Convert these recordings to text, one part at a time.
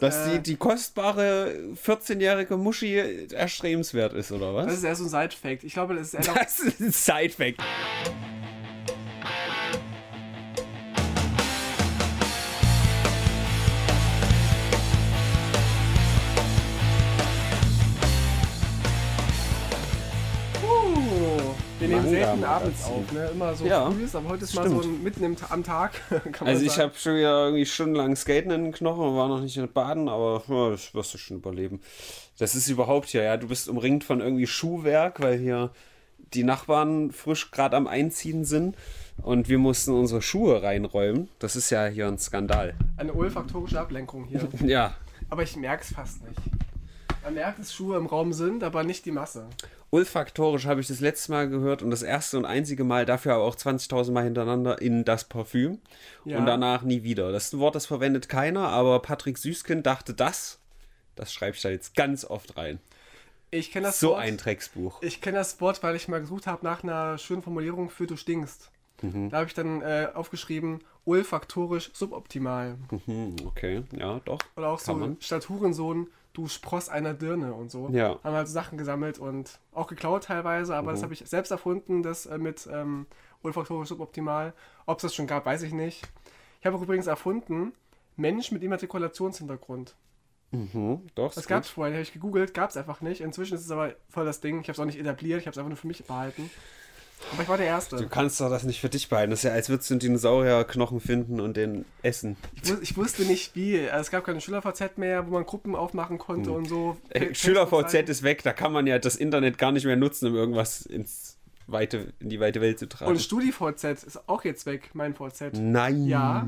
Dass Äh, die, die kostbare 14-jährige Muschi erstrebenswert ist, oder was? Das ist eher so ein Side-Fact. Ich glaube, das ist eher Das ist ein Side-Fact. Selten abends auf, ne? Immer so Ja, früh ist, aber heute ist mal so stimmt. ein, mitten im, am Tag. Kann man Also ich habe schon wieder irgendwie stundenlang Skaten in den Knochen und war noch nicht in Baden, aber ja, das wirst du schon überleben. Das ist überhaupt hier, ja. Du bist umringt von irgendwie Schuhwerk, weil hier die Nachbarn frisch gerade am Einziehen sind und wir mussten unsere Schuhe reinräumen. Das ist ja hier ein Skandal. Eine olfaktorische Ablenkung hier. Ja. aber ich merke es fast nicht. Man merkt, dass Schuhe im Raum sind, aber nicht die Masse. Olfaktorisch habe ich das letzte Mal gehört und das erste und einzige Mal, dafür aber auch 20.000 Mal hintereinander in das Parfüm Ja. und danach nie wieder. Das Wort, das verwendet keiner, aber Patrick Süßkind dachte das, das schreibe ich da jetzt ganz oft rein. Ich kenne das so Wort. ein Drecksbuch. Ich kenne das Wort, weil ich mal gesucht habe nach einer schönen Formulierung für du stinkst. Mhm. Da habe ich dann äh, aufgeschrieben, olfaktorisch suboptimal. Hm, okay, ja, doch. Oder auch so man. statt Hurensohn, du Spross einer Dirne und so. Ja. Haben halt so Sachen gesammelt und auch geklaut teilweise, aber Mhm. das habe ich selbst erfunden, das äh, mit ähm, olfaktorisch suboptimal. Ob es das schon gab, weiß ich nicht. Ich habe auch übrigens erfunden, Mensch mit Immatrikulationshintergrund. Mhm, doch. Das gab es vorher, habe ich gegoogelt, gab es einfach nicht. Inzwischen ist es aber voll das Ding. Ich habe es auch nicht etabliert, ich habe es einfach nur für mich behalten. Aber ich war der Erste. Du kannst doch das nicht für dich behalten. Das ist ja, als würdest du einen Dinosaurierknochen finden und den essen. Ich, wus ich wusste nicht wie. Es gab keine Schüler-VZ mehr, wo man Gruppen aufmachen konnte und so. Äh, Schüler-VZ ist weg, da kann man ja das Internet gar nicht mehr nutzen, um irgendwas ins weite, in die weite Welt zu tragen. Und StudiVZ ist auch jetzt weg, mein VZ. Nein. Ja.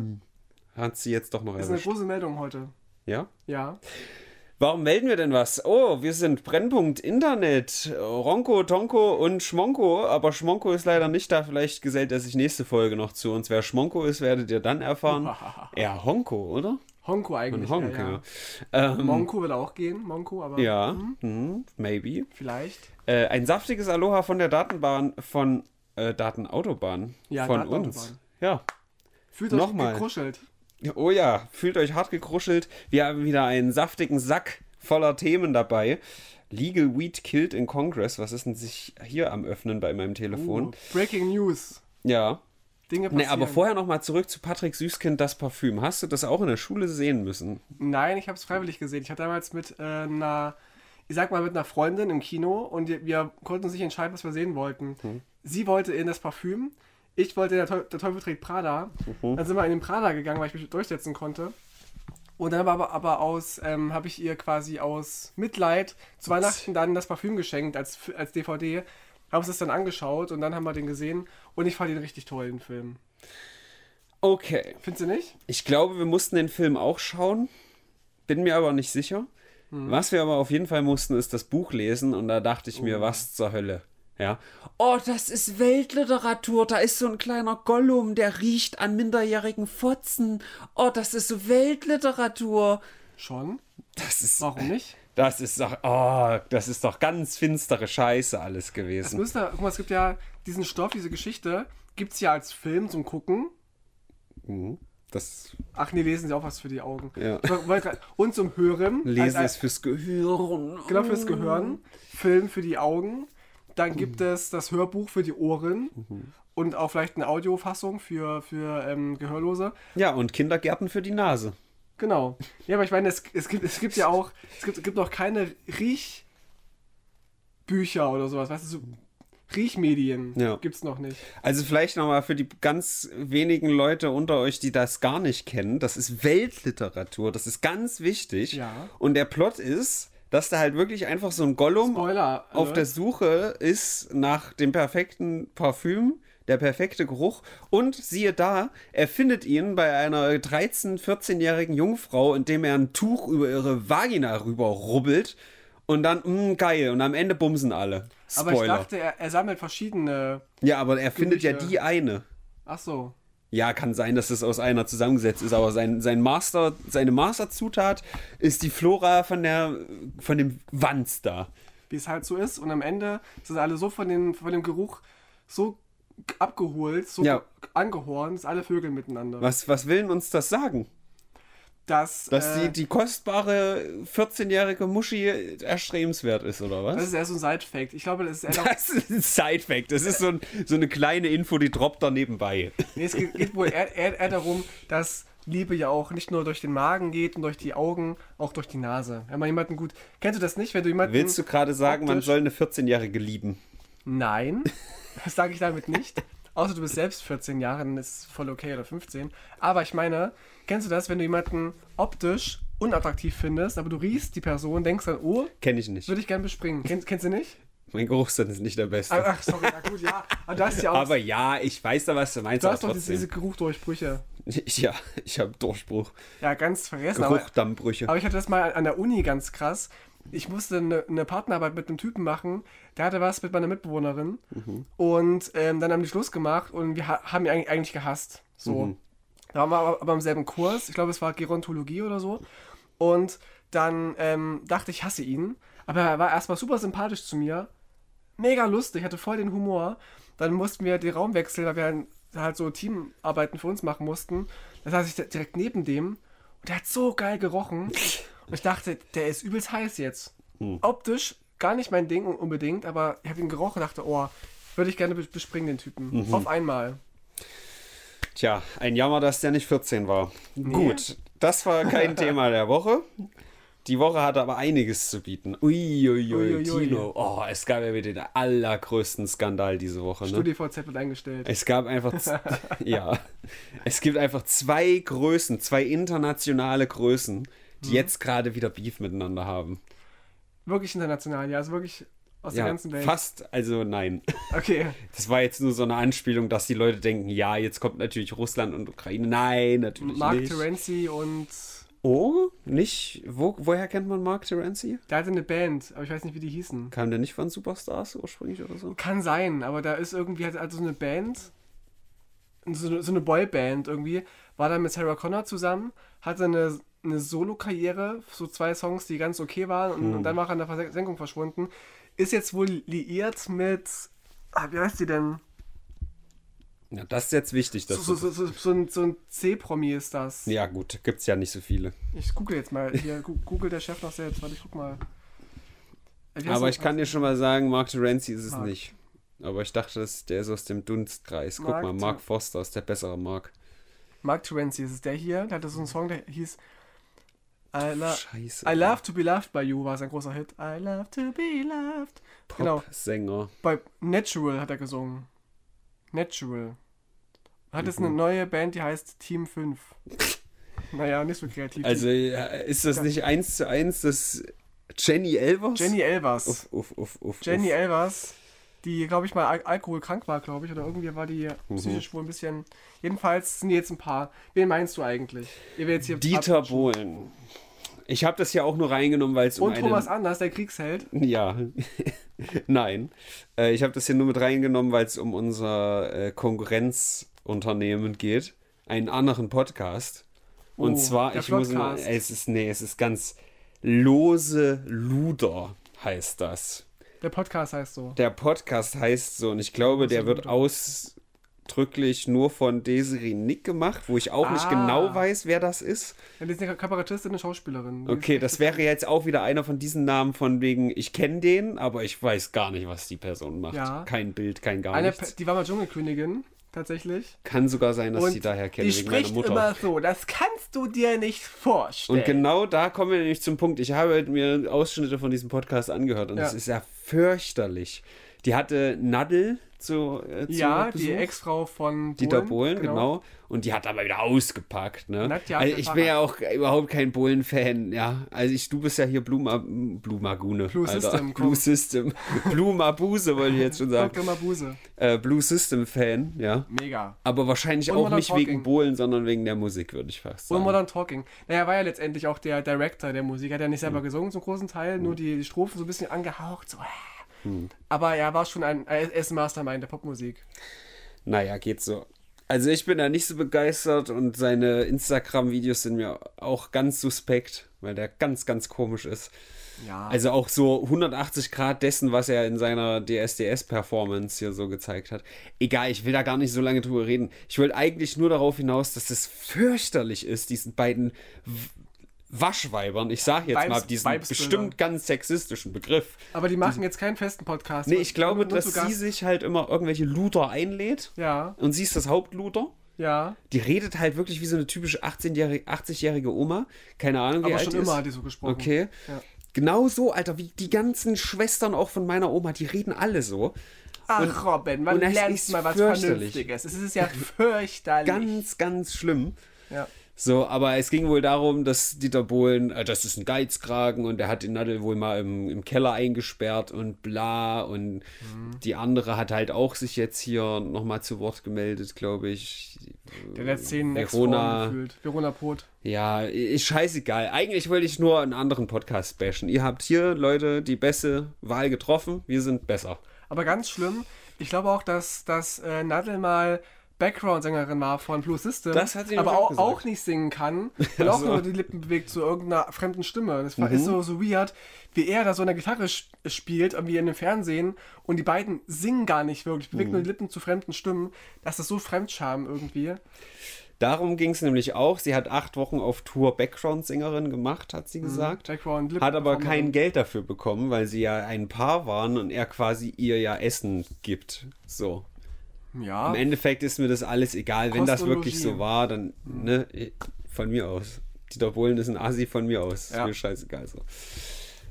Hat sie jetzt doch noch Das ist eine große Meldung heute. Ja? Ja. Warum melden wir denn was? Oh, wir sind Brennpunkt Internet. Ronko, Tonko und Schmonko. Aber Schmonko ist leider nicht da. Vielleicht gesellt er sich nächste Folge noch zu uns. Wer Schmonko ist, werdet ihr dann erfahren. Ja, Honko, oder? Honko eigentlich. Honko. ja, ja. Ähm, Monko würde auch gehen, Monko, aber ja, hm, maybe. vielleicht. Äh, ein saftiges Aloha von der Datenbahn, von äh, Datenautobahn. Ja, von Datenautobahn. uns. Ja. Fühlt euch Nochmal. gekruschelt. Oh ja, fühlt euch hart gekruschelt. Wir haben wieder einen saftigen Sack voller Themen dabei. Legal Weed killed in Congress. Was ist denn sich hier am Öffnen bei meinem Telefon? Uh, Breaking News. Ja. Dinge passieren. Nee, aber vorher nochmal zurück zu Patrick Süßkind, das Parfüm. Hast du das auch in der Schule sehen müssen? Nein, ich habe es freiwillig gesehen. Ich hatte damals mit äh, einer, ich sag mal, mit einer Freundin im Kino und wir, konnten uns nicht entscheiden, was wir sehen wollten. Hm. Sie wollte in das Parfüm, ich wollte in der, Teu- der Teufel trägt Prada. Mhm. Dann sind wir in den Prada gegangen, weil ich mich durchsetzen konnte. Und dann aber, aber aus, ähm, habe ich ihr quasi aus Mitleid zu Weihnachten dann das Parfüm geschenkt als, als DVD. Haben uns das dann angeschaut und dann haben wir den gesehen und ich fand ihn richtig toll, den Film. Okay. Findest du nicht? Ich glaube, wir mussten den Film auch schauen. Bin mir aber nicht sicher. Was wir aber auf jeden Fall mussten, ist das Buch lesen und da dachte ich mir, was zur Hölle. Ja. Oh, das ist Weltliteratur. Da ist so ein kleiner Gollum, der riecht an minderjährigen Fotzen. Oh, das ist so Weltliteratur. Schon. Das ist. Warum nicht? Das ist doch. Oh, das ist doch ganz finstere Scheiße alles Es gewesen. müsste, guck mal, es gibt ja diesen Stoff, diese Geschichte, gibt es ja als Film zum Gucken. Das Ach nee, lesen sie auch was für die Augen. Ja. Und zum Hören. Lesen als, ist fürs Gehirn. Genau fürs Gehören. Film für die Augen. Dann gibt es das Hörbuch für die Ohren. Und auch vielleicht eine Audiofassung für, für ähm, Gehörlose. Ja, und Kindergärten für die Nase. Genau. Ja, aber ich meine, es, es, gibt, es gibt ja auch, es gibt, es gibt noch keine Riechbücher oder sowas, weißt du, so Riechmedien Ja. gibt's noch nicht. Also vielleicht nochmal für die ganz wenigen Leute unter euch, die das gar nicht kennen. Das ist Weltliteratur. Das ist ganz wichtig. Ja. Und der Plot ist, dass da halt wirklich einfach so ein Gollum Spoiler. auf der Suche ist nach dem perfekten Parfüm, der perfekte Geruch. Und siehe da, er findet ihn bei einer 13-, 14-jährigen Jungfrau, indem er ein Tuch über ihre Vagina rüber rubbelt. Und dann, mh, geil. Und am Ende bumsen alle. Spoiler. Aber ich dachte, er, er sammelt verschiedene. ja, aber er findet ja die eine. Ach so. Ja, kann sein, dass es aus einer zusammengesetzt ist, aber sein, sein Master, seine Masterzutat ist die Flora von der von dem Wanz da. Wie es halt so ist. Und am Ende sind alle so von, den, von dem Geruch so abgeholt, so Ja. angehornt, dass alle Vögel miteinander. Was, was will uns das sagen? Dass. Dass äh, die, die kostbare 14-jährige Muschi erstrebenswert ist, oder was? das ist eher so ein Side-Fact. Ich glaube, das ist eher Das ist ein Side-Fact. Das ist so, ein, so eine kleine Info, die droppt da nebenbei. Nee, es geht, geht wohl eher, eher, eher darum, dass Liebe ja auch nicht nur durch den Magen geht und durch die Augen, auch durch die Nase. Wenn man jemanden gut. Kennst du das nicht, wenn du jemanden. Willst du gerade sagen, man soll eine 14-Jährige lieben? Nein, das sage ich damit nicht. Außer du bist selbst 14 Jahre, dann ist es voll okay oder 15. Aber ich meine, kennst du das, wenn du jemanden optisch unattraktiv findest, aber du riechst die Person, denkst dann, oh, Kenne ich nicht. würde ich gern bespringen. Kenn, kennst du nicht? Mein Geruchssinn ist nicht der beste. Ach, sorry, ja gut, ja. Aber du hast ja auch, Aber ja, ich weiß da, was du meinst. du aber hast doch diese, trotzdem. diese Geruchdurchbrüche. Ja, ich habe Durchbruch. Ja, ganz vergessen. Aber, Geruchdammbrüche. aber ich hatte das mal an der Uni ganz krass. Ich musste eine, eine Partnerarbeit mit einem Typen machen, der hatte was mit meiner Mitbewohnerin. Und ähm, dann haben die Schluss gemacht und wir ha haben ihn eigentlich, gehasst. So. Da waren wir aber, aber im selben Kurs. Ich glaube, es war Gerontologie oder so. Und dann ähm, dachte ich, hasse ihn. Aber er war erstmal super sympathisch zu mir. Mega lustig, hatte voll den Humor. Dann mussten wir den Raum wechseln, weil wir halt- halt so Teamarbeiten für uns machen mussten. Da saß ich direkt neben dem und der hat so geil gerochen. Und ich dachte, der ist übelst heiß jetzt. Optisch gar nicht mein Ding unbedingt, aber ich habe ihn gerochen und dachte, oh, würde ich gerne bes- bespringen, den Typen. Auf einmal. Tja, ein Jammer, dass der nicht 14 war. Gut, das war kein Thema der Woche. Die Woche hatte aber einiges zu bieten. Uiuiui. Tino. Oh, es gab ja wieder den allergrößten Skandal diese Woche. Ne? StudiVZ wird eingestellt. Es gab einfach, ja, es gibt einfach zwei Größen, zwei internationale Größen, die Mhm. jetzt gerade wieder Beef miteinander haben. Wirklich international, ja, also wirklich aus der Ja, ganzen Welt. fast, also nein. Okay. Das war jetzt nur so eine Anspielung, dass die Leute denken, ja, jetzt kommt natürlich Russland und Ukraine. Nein, natürlich Mark nicht. Terenzi und Oh, nicht? Wo, woher kennt man Mark Terenzi? der hatte eine Band, aber ich weiß nicht, wie die hießen. Kam der nicht von Superstars ursprünglich oder so? Kann sein, aber da ist irgendwie halt also so eine Band, so eine, so eine Boyband irgendwie, war dann mit Sarah Connor zusammen, hatte eine, eine Solo-Karriere, so zwei Songs, die ganz okay waren und, und dann war er an der Versenkung verschwunden. Ist jetzt wohl liiert mit, ah, wie heißt die denn? Ja, das ist jetzt wichtig. Dass So, so, so, so, ein, so ein C-Promi ist das. ja, gut, gibt's ja nicht so viele. Ich google jetzt mal. Hier, google der Chef noch selbst. Warte, ich guck mal. Äh, wie heißt Aber ich kann dir schon mal sagen, Mark Terenzi ist es Mark. nicht. Aber ich dachte, das, der ist aus dem Dunstkreis. Guck Mark mal, Mark Foster ist der bessere Mark. Mark Terenzi ist es der hier. Der hatte so einen Song, der hieß I, lo Scheiße. I Love to Be Loved by You, war sein großer Hit. I Love to Be Loved. Genau. Pop-Sänger. Bei Natural hat er gesungen. Natural. Hat jetzt eine Mhm. neue Band, die heißt Team 5. naja, nicht so kreativ. Also ist das nicht eins zu eins das Jenny Elvers? Jenny Elvers. Uff, uff, uff, uff, Jenny uff. Elvers, die, glaube ich, mal al alkoholkrank war, glaube ich, oder irgendwie war die Mhm. psychisch wohl ein bisschen. Jedenfalls sind die jetzt ein paar. Wen meinst du eigentlich? Ihr werdet jetzt hier Dieter Bohlen. Ich habe das ja auch nur reingenommen, weil es um Und einen... Thomas Anders, der Kriegsheld. Ja, nein. Äh, ich habe das hier nur mit reingenommen, weil es um unser äh, Konkurrenzunternehmen geht. Einen anderen Podcast. Und Oh, zwar, der ich muss mal, es ist, nee, es ist ganz lose Luder heißt das. Der Podcast heißt so. Der Podcast heißt so und ich glaube, der wird Luder. Ausdrücklich nur von Desiree Nick gemacht, wo ich auch nicht Ah. genau weiß, wer das ist. Ja, die ist eine Kabarettistin, eine Schauspielerin. Okay, das wäre jetzt auch wieder einer von diesen Namen von wegen, ich kenne den, aber ich weiß gar nicht, was die Person macht. Ja. Kein Bild, kein gar Eine, nichts. Die war mal Dschungelkönigin, tatsächlich. Kann sogar sein, dass Und die daher kennen, die spricht immer so, das kannst du dir nicht vorstellen. und genau da kommen wir nämlich zum Punkt. Ich habe mir Ausschnitte von diesem Podcast angehört und Ja. es ist ja fürchterlich. Die hatte Nadel zu, äh, zu Ja, Besuch. die Ex-Frau von Dieter Bohlen, genau. Und die hat aber wieder ausgepackt, ne? Nadja also ich bin ja auch überhaupt kein Bohlen-Fan, ja. Also ich, du bist ja hier Blue, Ma Blue Magune. Blue Alter. System, komm. Blue System. Blue Mabuse wollte ich jetzt schon sagen. Dr. Mabuse. Äh, Blue System-Fan, ja. Mega. Aber wahrscheinlich Und auch nicht Talking. wegen Bohlen, sondern wegen der Musik, würde ich fast Und sagen. Modern Talking. Naja, war ja letztendlich auch der Director der Musik. Hat ja nicht Hm. selber gesungen zum großen Teil, nur die, die Strophen so ein bisschen angehaucht. So. äh. Hm. Aber er war schon ein, er ist ein Mastermind der Popmusik. Naja, geht so. Also ich bin da nicht so begeistert und seine Instagram-Videos sind mir auch ganz suspekt, weil der ganz, ganz komisch ist. Ja. Also auch so 180 Grad dessen, was er in seiner DSDS-Performance hier so gezeigt hat. Egal, ich will da gar nicht so lange drüber reden. Ich wollte eigentlich nur darauf hinaus, dass es fürchterlich ist, diesen beiden Waschweibern, ich sage jetzt Weibs- mal diesen Weibsbilder. bestimmt ganz sexistischen Begriff. Aber die machen jetzt keinen festen Podcast. Nee, ich glaube, dass sie sich halt immer irgendwelche Luder einlädt Ja, und sie ist das Hauptluder. ja. Die redet halt wirklich wie so eine typische 18-jährige, 80-jährige Oma. Keine Ahnung, wie Aber alt schon die immer ist. hat die so gesprochen. Okay. Ja. Genau so, Alter, wie die ganzen Schwestern auch von meiner Oma, die reden alle so. Ach, Robin, wann und lernst ist du mal was. Vernünftiges? Es ist ja fürchterlich. Ganz, ganz schlimm. ja. So, aber es ging wohl darum, dass Dieter Bohlen, äh, das ist ein Geizkragen und der hat den Nadel wohl mal im, im Keller eingesperrt und bla und Mhm. die andere hat halt auch sich jetzt hier nochmal zu Wort gemeldet, glaube ich. Der hat zehn Verona-. Verona Pot. Ja, ist scheißegal. Eigentlich wollte ich nur einen anderen Podcast bashen. Ihr habt hier, Leute, die beste Wahl getroffen. Wir sind besser. Aber ganz schlimm, ich glaube auch, dass, dass äh, Nadel mal Background-Sängerin war von Blue System, Das hat sie aber auch auch, gesagt. nicht singen kann und auch nur die Lippen bewegt zu irgendeiner fremden Stimme. Das war, Mhm. ist so, so weird, wie er da so eine Gitarre spielt, irgendwie in dem Fernsehen und die beiden singen gar nicht wirklich, bewegen Mhm. nur die Lippen zu fremden Stimmen. Das ist so Fremdscham irgendwie. Darum ging es nämlich auch. Sie hat acht Wochen auf Tour Background-Sängerin gemacht, hat sie gesagt. Background, Lip Hat aber kein Geld dafür bekommen, weil sie ja ein Paar waren und er quasi ihr ja Essen gibt. So. Ja, Im Endeffekt ist mir das alles egal. Wenn das wirklich so war, dann, ne, von mir aus. Dieter Bohlen ist ein Assi von mir aus. Ist Ja. mir scheißegal so.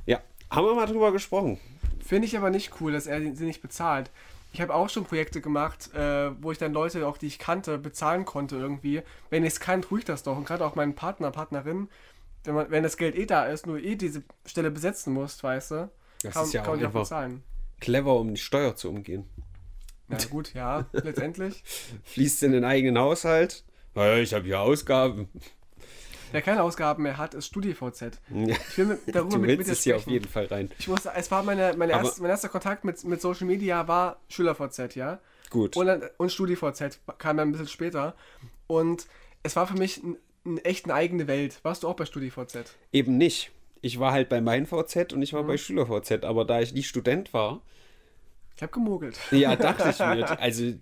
Ja, haben wir mal drüber gesprochen. Finde ich aber nicht cool, dass er sie nicht bezahlt. Ich habe auch schon Projekte gemacht, äh, wo ich dann Leute, auch die ich kannte, bezahlen konnte irgendwie. Wenn ich es kann, tue ich das doch. Und gerade auch meinen Partner, Partnerin, wenn, man, wenn das Geld eh da ist, nur eh diese Stelle besetzen musst, weißt du, Das kann, ist ja kann auch man auch bezahlen. clever, um die Steuer zu umgehen. Na gut, ja, letztendlich. Fließt in den eigenen Haushalt. Ja, ich habe hier Ausgaben. Wer keine Ausgaben mehr hat, ist StudiVZ. Ja. Ich will mit, darüber Du mit, mit es hier auf jeden Fall rein. Ich wusste, es war meine, meine erst, mein erster Kontakt mit, mit Social Media war SchülerVZ, ja. Gut. Und, dann- und StudiVZ kam dann ein bisschen später. Und es war für mich ein, ein echt eine eigene Welt. Warst du auch bei StudiVZ? Eben nicht. Ich war halt bei meinem VZ und ich Mhm. war bei SchülerVZ, aber da ich nicht Student war, Ich habe gemogelt. ja, dachte ich mir, also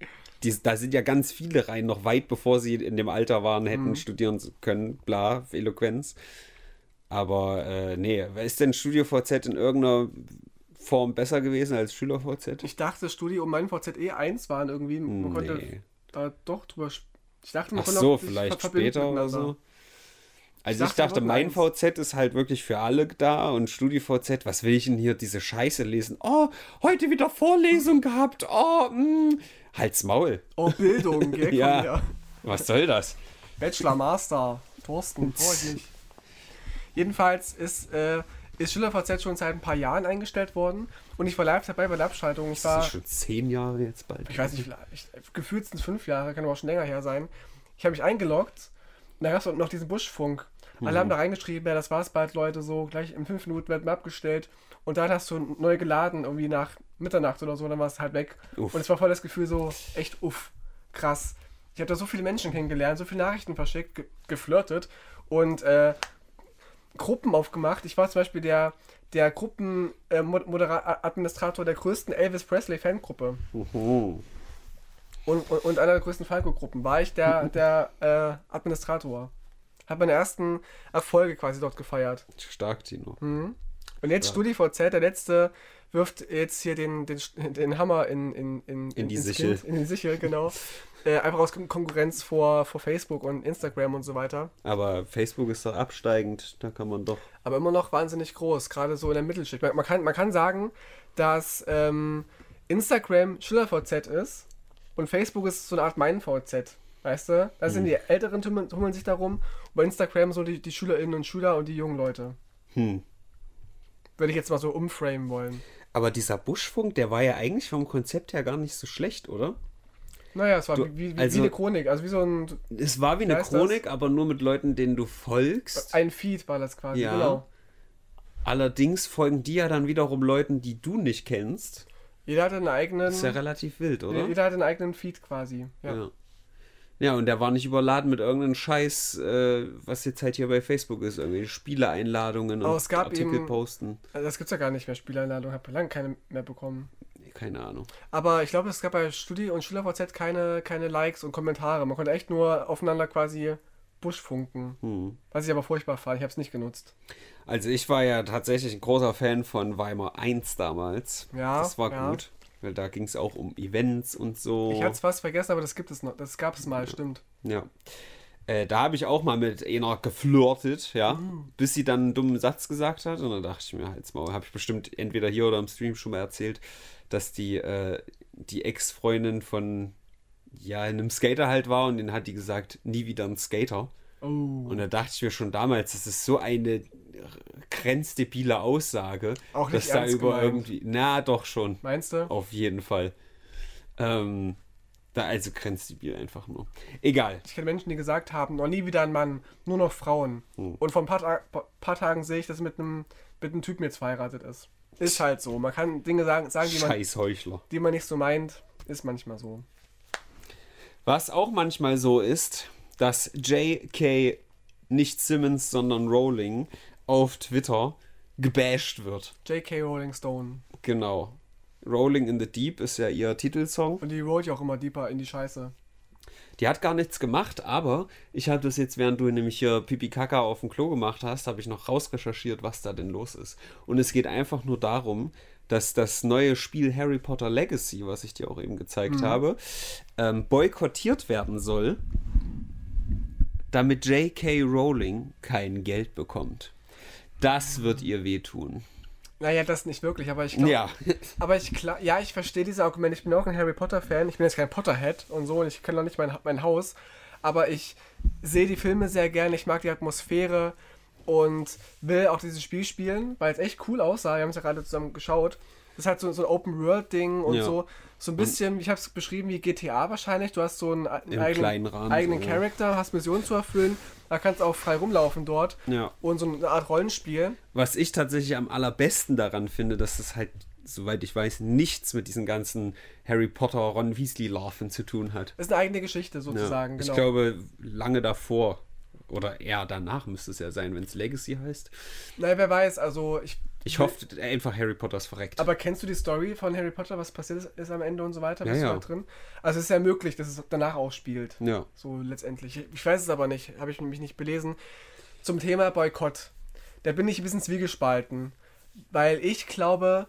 die, da sind ja ganz viele rein, noch weit bevor sie in dem Alter waren, hätten Mhm. studieren können, bla, Eloquenz. Aber äh, nee, ist denn StudioVZ in irgendeiner Form besser gewesen als SchülerVZ? Ich dachte, Studi und mein VZ eh eins waren irgendwie. Man konnte Nee. da doch drüber. Ich dachte, man Ach konnte so, vielleicht später oder so. Also ich dachte, dachte, wir mein VZ ist halt wirklich für alle da und StudiVZ, was will ich denn hier diese Scheiße lesen? Oh, heute wieder Vorlesung gehabt. Oh, mh. Halt's Maul. Oh, Bildung, gell? Ja. Her. Was soll das? Bachelor, Master, Thorsten, ich nicht. Jedenfalls ist, äh, ist SchülerVZ schon seit ein paar Jahren eingestellt worden und ich war live dabei bei der Abschaltung. Ich Das ist schon zehn Jahre jetzt bald. ich weiß nicht, gefühlt sind es fünf Jahre, kann aber auch schon länger her sein. Ich habe mich eingeloggt da gab es noch diesen Buschfunk. Alle haben da reingeschrieben, ja, das war's bald, Leute, so gleich in fünf Minuten wird mir abgestellt. Und dann hast du neu geladen, irgendwie nach Mitternacht oder so, dann war es halt weg. Uff. Und es war voll das Gefühl so, echt uff, krass. Ich habe da so viele Menschen kennengelernt, so viele Nachrichten verschickt, ge geflirtet und äh, Gruppen aufgemacht. Ich war zum Beispiel der, der Gruppenadministrator der größten Elvis Presley Fangruppe. Uhu. Und, und, und einer der größten Falco-Gruppen war ich der, der äh, Administrator. Habe meine ersten Erfolge quasi dort gefeiert. Stark, Tino. Und jetzt StudiVZ, der letzte, wirft jetzt hier den, den, den Hammer in, in, in, In die Sichel. Kind, in die Sichel, genau. äh, einfach aus Kon- Konkurrenz vor, vor Facebook und Instagram und so weiter. Aber Facebook ist doch absteigend, da kann man doch. aber immer noch wahnsinnig groß, gerade so in der Mittelschicht. Man, man, kann, man kann sagen, dass ähm, Instagram SchülerVZ ist und Facebook ist so eine Art mein VZ. Weißt du? Da sind die Älteren tummeln, tummeln sich darum und bei Instagram so die, die Schülerinnen und Schüler und die jungen Leute. Hm. Würde ich jetzt mal so umframen wollen. Aber dieser Buschfunk, der war ja eigentlich vom Konzept her gar nicht so schlecht, oder? Naja, es war Du- wie, wie, also- wie eine Chronik, also wie so ein, Es war wie eine heißt das? Chronik, aber nur mit Leuten, denen du folgst. ein Feed war das quasi, Ja. genau. Allerdings folgen die ja dann wiederum Leuten, die du nicht kennst. Jeder hatte einen eigenen, ist ja relativ wild, oder? jeder hatte einen eigenen Feed quasi. Ja. Ja. Ja, und der war nicht überladen mit irgendeinem Scheiß, äh, was jetzt halt hier bei Facebook ist, irgendwie Spieleeinladungen Aber und Artikel eben- posten. Also das gibt's ja gar nicht mehr, Spieleinladung. Habe lange keine mehr bekommen. Nee, Keine Ahnung. Aber ich glaube, es gab bei Studi- und SchülerVZ keine, keine Likes und Kommentare. Man konnte echt nur aufeinander quasi Buschfunken. Hm. Was ich aber furchtbar fand. Ich habe es nicht genutzt. Also ich war ja tatsächlich ein großer Fan von Weimar 1 damals. Ja, Das war ja. gut. Weil da ging es auch um Events und so. Ich hatte es fast vergessen, aber das gibt es noch. Das gab es mal, stimmt. Ja. Äh, da habe ich auch mal mit einer geflirtet, ja, Mm. bis sie dann einen dummen Satz gesagt hat. Und dann dachte ich mir, halt's mal, habe ich bestimmt entweder hier oder im Stream schon mal erzählt, dass die, äh, die Ex-Freundin von ja, einem Skater halt war und den hat die gesagt, nie wieder ein Skater. Oh. Und da dachte ich mir schon damals, das ist so eine grenzdebile Aussage, Auch dass da über gemeint. irgendwie, na doch schon, Meinst du? auf jeden Fall. Ähm, da also grenzdebil einfach nur. Egal. Ich kenne Menschen, die gesagt haben, noch nie wieder ein Mann, nur noch Frauen. Hm. Und vor ein paar, Ta pa- paar Tagen sehe ich, dass mit einem mit einem Typen jetzt verheiratet ist. Ist halt so. Man kann Dinge sagen, sagen die, man, die man nicht so meint. Ist manchmal so. Was auch manchmal so ist, dass J.K. nicht Simmons, sondern Rowling auf Twitter gebasht wird. J.K. Rolling Stone. Genau. Rolling in the Deep ist ja ihr Titelsong. Und die rollt ja auch immer deeper in die Scheiße. Die hat gar nichts gemacht, aber ich habe das jetzt, während du nämlich hier Pipi Kaka auf dem Klo gemacht hast, habe ich noch rausrecherchiert, was da denn los ist. Und es geht einfach nur darum, dass das neue Spiel Harry Potter Legacy, was ich dir auch eben gezeigt habe, ähm, boykottiert werden soll, damit J.K. Rowling kein Geld bekommt. Das wird ihr wehtun. Naja, das nicht wirklich, aber ich glaube. Ja, Aber ich klar, ja, ich verstehe diese Argumente. Ich bin auch ein Harry Potter Fan. Ich bin jetzt kein Potterhead und so und ich kenne noch nicht mein, mein Haus. Aber ich sehe die Filme sehr gerne. Ich mag die Atmosphäre und will auch dieses Spiel spielen, weil es echt cool aussah. Wir haben es ja gerade zusammen geschaut. Das ist halt so, so ein Open-World-Ding und Ja. so. So ein bisschen, ich habe es beschrieben wie GTA wahrscheinlich. Du hast so einen, einen eigenen, Rahmen eigenen so, ja. Charakter, hast Missionen zu erfüllen. Da kannst du auch frei rumlaufen dort. ja. Und so eine Art Rollenspiel. Was ich tatsächlich am allerbesten daran finde, dass es halt, soweit ich weiß, nichts mit diesen ganzen Harry Potter, Ron Weasley-Larven zu tun hat. Das ist eine eigene Geschichte Ja. sozusagen. Ich genau. glaube, lange davor oder eher danach müsste es ja sein, wenn es Legacy heißt. Naja, wer weiß, also ich. Ich hoffe einfach, Harry Potter ist verreckt. Aber kennst du die Story von Harry Potter, was passiert ist, ist am Ende und so weiter? Ja, Bist du ja. da drin? Also es ist ja möglich, dass es danach auch spielt. ja. So letztendlich. Ich weiß es aber nicht, habe ich mich nicht belesen. Zum Thema Boykott. Da bin ich ein bisschen zwiegespalten. Weil ich glaube,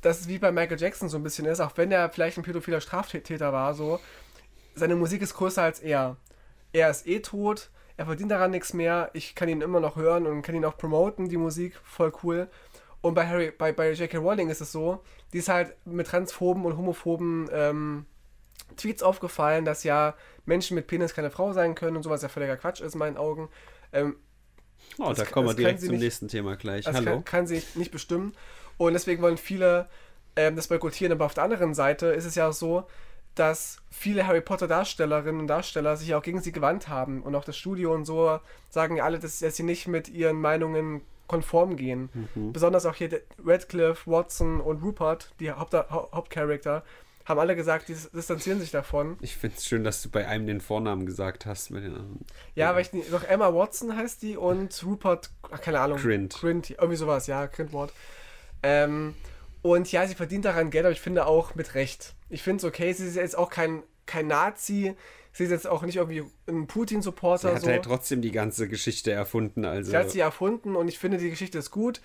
dass es wie bei Michael Jackson so ein bisschen ist, auch wenn er vielleicht ein pädophiler Straftäter war, so, seine Musik ist größer als er. Er ist eh tot, er verdient daran nichts mehr, ich kann ihn immer noch hören und kann ihn auch promoten, die Musik, voll cool. Und bei Harry, bei, bei J.K. Rowling ist es so, die ist halt mit transphoben und homophoben ähm, Tweets aufgefallen, dass ja Menschen mit Penis keine Frau sein können und sowas ja völliger Quatsch ist in meinen Augen. Ähm, Oh, Das da kommen wir direkt zum nicht- nächsten Thema gleich. das Hallo. kann, kann sie nicht bestimmen. Und deswegen wollen viele ähm, das boykottieren. Aber auf der anderen Seite ist es ja auch so, dass viele Harry Potter Darstellerinnen und Darsteller sich auch gegen sie gewandt haben. Und auch das Studio und so sagen ja alle, dass, dass sie nicht mit ihren Meinungen konform gehen. Mhm. Besonders auch hier Radcliffe, Watson und Rupert, die Haupt Hau- Hauptcharakter, haben alle gesagt, die dis- distanzieren sich davon. Ich finde es schön, dass du bei einem den Vornamen gesagt hast. Mit den anderen. Ja, weil ich noch Emma Watson heißt die und Rupert, ach, keine Ahnung. Grint. Grint, irgendwie sowas, ja, Grint-Wort. Ähm, und ja, sie verdient daran Geld, aber ich finde auch mit Recht. Ich finde es okay, sie ist jetzt auch kein, kein Nazi, sie ist jetzt auch nicht irgendwie ein Sie Putin-Supporter. hat So. halt trotzdem die ganze Geschichte erfunden. Also, Sie hat sie erfunden und ich finde, die Geschichte ist gut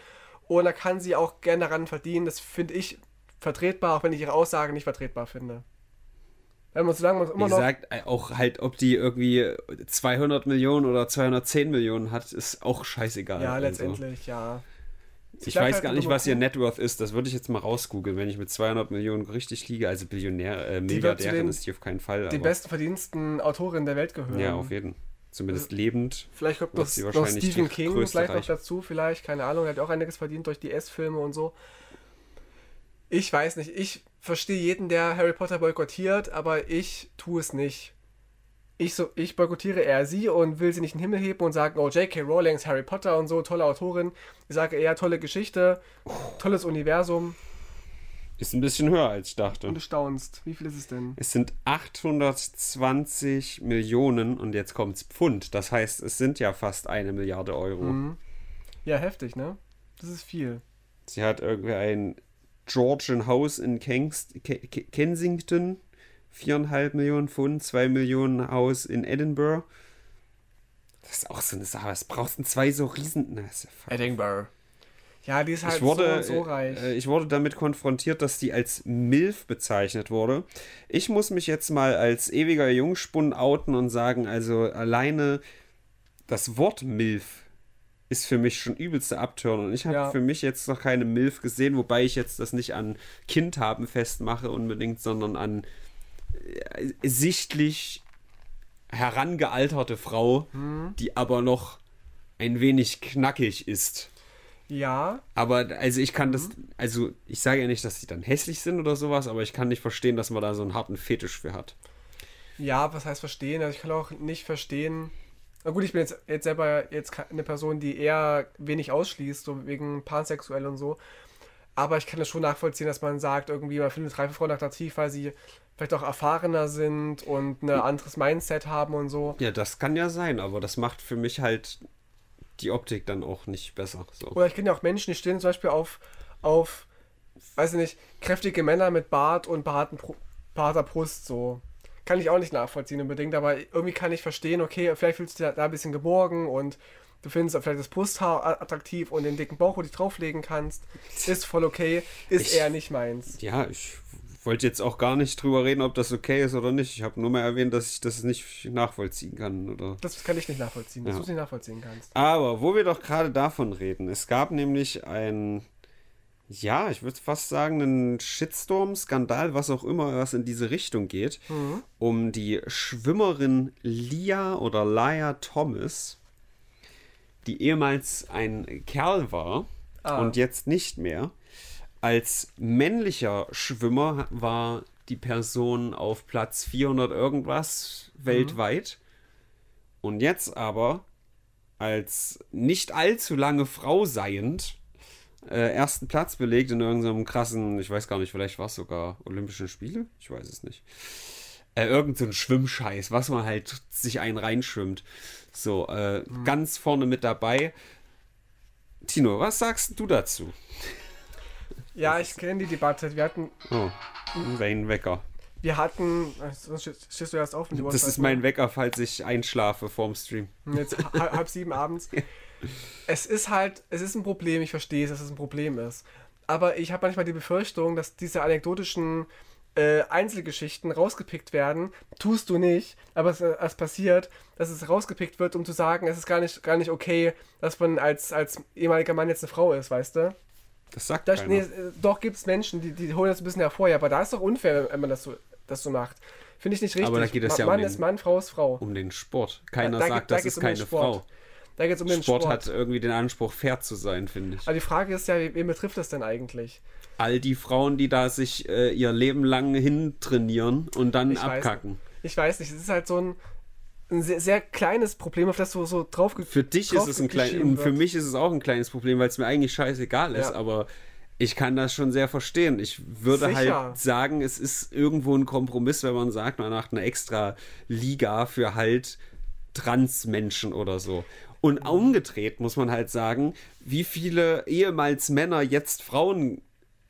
und da kann sie auch gerne daran verdienen. Das finde ich vertretbar, auch wenn ich ihre Aussage nicht vertretbar finde. Wenn man solange man wie immer noch gesagt, äh, auch halt, ob die irgendwie 200 Millionen oder 210 Millionen hat, ist auch scheißegal. ja, also. letztendlich, ja. Ich weiß halt gar nicht, was ihr Nummer Net Worth ist. Das würde ich jetzt mal rausgoogeln, wenn ich mit 200 Millionen richtig liege. Also Billionär, äh, Milliardärin ist die auf keinen Fall. Die bestverdiensten Autorinnen der Welt gehören. Ja, auf jeden Zumindest lebend. Vielleicht kommt noch, noch Stephen King vielleicht noch dazu, vielleicht, keine Ahnung, er hat auch einiges verdient durch die S-Filme und so. Ich weiß nicht, ich verstehe jeden, der Harry Potter boykottiert, aber ich tue es nicht. Ich, so, ich boykottiere eher sie und will sie nicht in den Himmel heben und sagen, oh, J.K. Rowling ist Harry Potter und so, tolle Autorin. Ich sage eher tolle Geschichte, tolles Universum. Ist ein bisschen höher, als ich dachte. Und du staunst. Wie viel ist es denn? Es sind 820 Millionen und jetzt kommt's Pfund. Das heißt, es sind ja fast eine Milliarde Euro. Mhm. Ja, heftig, ne? Das ist viel. Sie hat irgendwie ein Georgian House in Kengst, Ke Ke Kensington, 4,5 Millionen Pfund, 2 Millionen Haus in Edinburgh. Das ist auch so eine Sache. Es braucht zwei so riesen. Na, ja. Edinburgh. Ja, die ist halt ich wurde, so so reich. äh, ich wurde damit konfrontiert, dass die als MILF bezeichnet wurde. Ich muss mich jetzt mal als ewiger Jungspund outen und sagen, also alleine das Wort MILF ist für mich schon übelste Abturn. Und ich habe Ja. für mich jetzt noch keine MILF gesehen, wobei ich jetzt das nicht an Kind haben festmache unbedingt, sondern an sichtlich herangealterte Frau, Hm. die aber noch ein wenig knackig ist. ja, Aber also ich kann Mhm. das, also ich sage ja nicht, dass sie dann hässlich sind oder sowas, aber ich kann nicht verstehen, dass man da so einen harten Fetisch für hat. ja, was heißt verstehen? Also ich kann auch nicht verstehen. Na gut, ich bin jetzt, jetzt selber jetzt eine Person, die eher wenig ausschließt, so wegen pansexuell und so. Aber ich kann das schon nachvollziehen, dass man sagt, irgendwie, man findet reife Frauen attraktiv, weil sie vielleicht auch erfahrener sind und ein anderes Mindset haben und so. Ja, das kann ja sein, aber das macht für mich halt die Optik dann auch nicht besser. So. Oder ich kenne ja auch Menschen, die stehen zum Beispiel auf, auf, weiß ich nicht, kräftige Männer mit Bart und behaarten behaarter Brust, so. Kann ich auch nicht nachvollziehen unbedingt, aber irgendwie kann ich verstehen, okay, vielleicht fühlst du dich da ein bisschen geborgen und du findest vielleicht das Brusthaar attraktiv und den dicken Bauch, wo du dich drauflegen kannst, ist voll okay, ist Ich- eher nicht meins. Ja, ich wollte jetzt auch gar nicht drüber reden, ob das okay ist oder nicht. Ich habe nur mal erwähnt, dass ich das nicht nachvollziehen kann. Oder Das kann ich nicht nachvollziehen, dass Ja. du es nicht nachvollziehen kannst. Aber wo wir doch gerade davon reden, es gab nämlich ein, ja, ich würde fast sagen, einen Shitstorm, Skandal, was auch immer, was in diese Richtung geht, um die Schwimmerin Lia oder Lia Thomas, die ehemals ein Kerl war Ah. und jetzt nicht mehr. Als männlicher Schwimmer war die Person auf Platz 400 irgendwas weltweit. Und jetzt aber als nicht allzu lange Frau seiend äh, ersten Platz belegt in irgendeinem krassen, ich weiß gar nicht, vielleicht war es sogar Olympischen Spiele? Ich weiß es nicht. Äh, irgend so ein Schwimmscheiß, was man halt sich einen reinschwimmt. So, äh, ganz vorne mit dabei. Tino, was sagst du dazu? Ja, ich kenne die Debatte. Wir hatten, Oh, Wayne Wecker. wir hatten, äh, sonst stehst- du erst auf Das ist mein Wecker, falls ich einschlafe vorm Stream. Jetzt halb, halb sieben abends. Es ist halt, es ist ein Problem, ich verstehe es, dass es ein Problem ist. Aber ich habe manchmal die Befürchtung, dass diese anekdotischen äh, Einzelgeschichten rausgepickt werden. Tust du nicht, aber es, äh, es passiert, dass es rausgepickt wird, um zu sagen, es ist gar nicht, gar nicht okay, dass man als, als ehemaliger Mann jetzt eine Frau ist, weißt du? Das sagt Da, keiner. nee, äh, doch gibt es Menschen, die, die holen das ein bisschen hervor, ja, aber da ist doch unfair, wenn man das so, das so macht. Finde ich nicht richtig. Aber da geht es ja um Mann den- ist Mann, Frau ist Frau. um den Sport. Keiner Da- da sagt, da das ist um keine Sport. Frau. Da geht es um den Sport, Sport. hat irgendwie den Anspruch, fair zu sein, finde ich. Aber die Frage ist ja, wen betrifft das denn eigentlich? All die Frauen, die da sich äh, ihr Leben lang hintrainieren und dann Ich weiß abkacken. Ich weiß nicht, es ist halt so ein, ein sehr, sehr kleines Problem, auf das so, so drauf Für dich drauf ist es ein kleines, für mich ist es auch ein kleines Problem, weil es mir eigentlich scheißegal ist, Ja. aber ich kann das schon sehr verstehen. Ich würde Sicher. halt sagen, es ist irgendwo ein Kompromiss, wenn man sagt, man macht eine extra Liga für halt Transmenschen oder so. Und umgedreht muss man halt sagen, wie viele ehemals Männer jetzt Frauen,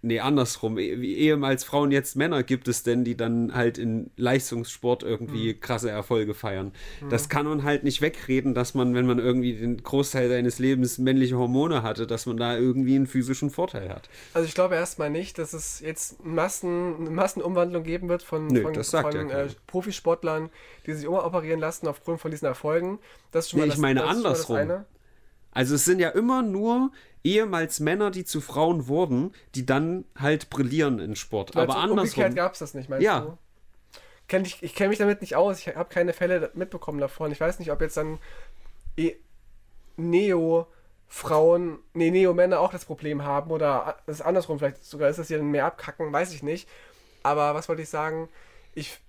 nee, andersrum, eh- wie ehemals Frauen jetzt Männer gibt es denn, die dann halt in Leistungssport irgendwie krasse Erfolge feiern. Das kann man halt nicht wegreden, dass man, wenn man irgendwie den Großteil seines Lebens männliche Hormone hatte, dass man da irgendwie einen physischen Vorteil hat. Also ich glaube erstmal nicht, dass es jetzt Massen, eine Massenumwandlung geben wird von, Nö, von, das von ja äh. Profisportlern, die sich umoperieren lassen aufgrund von diesen Erfolgen. Das ist schon Nee, mal ich das, meine das das andersrum. eine. Also es sind ja immer nur ehemals Männer, die zu Frauen wurden, die dann halt brillieren in Sport. Meinst Aber du, Umgekehrt andersrum. gab es das nicht, meinst Ja. du? Kenn ich ich kenne mich damit nicht aus. Ich habe keine Fälle mitbekommen davon. Ich weiß nicht, ob jetzt dann eh Neo-Frauen, nee, Neo-Männer auch das Problem haben oder es ist andersrum. Vielleicht sogar ist das hier mehr abkacken, weiß ich nicht. Aber was wollte ich sagen? Ich,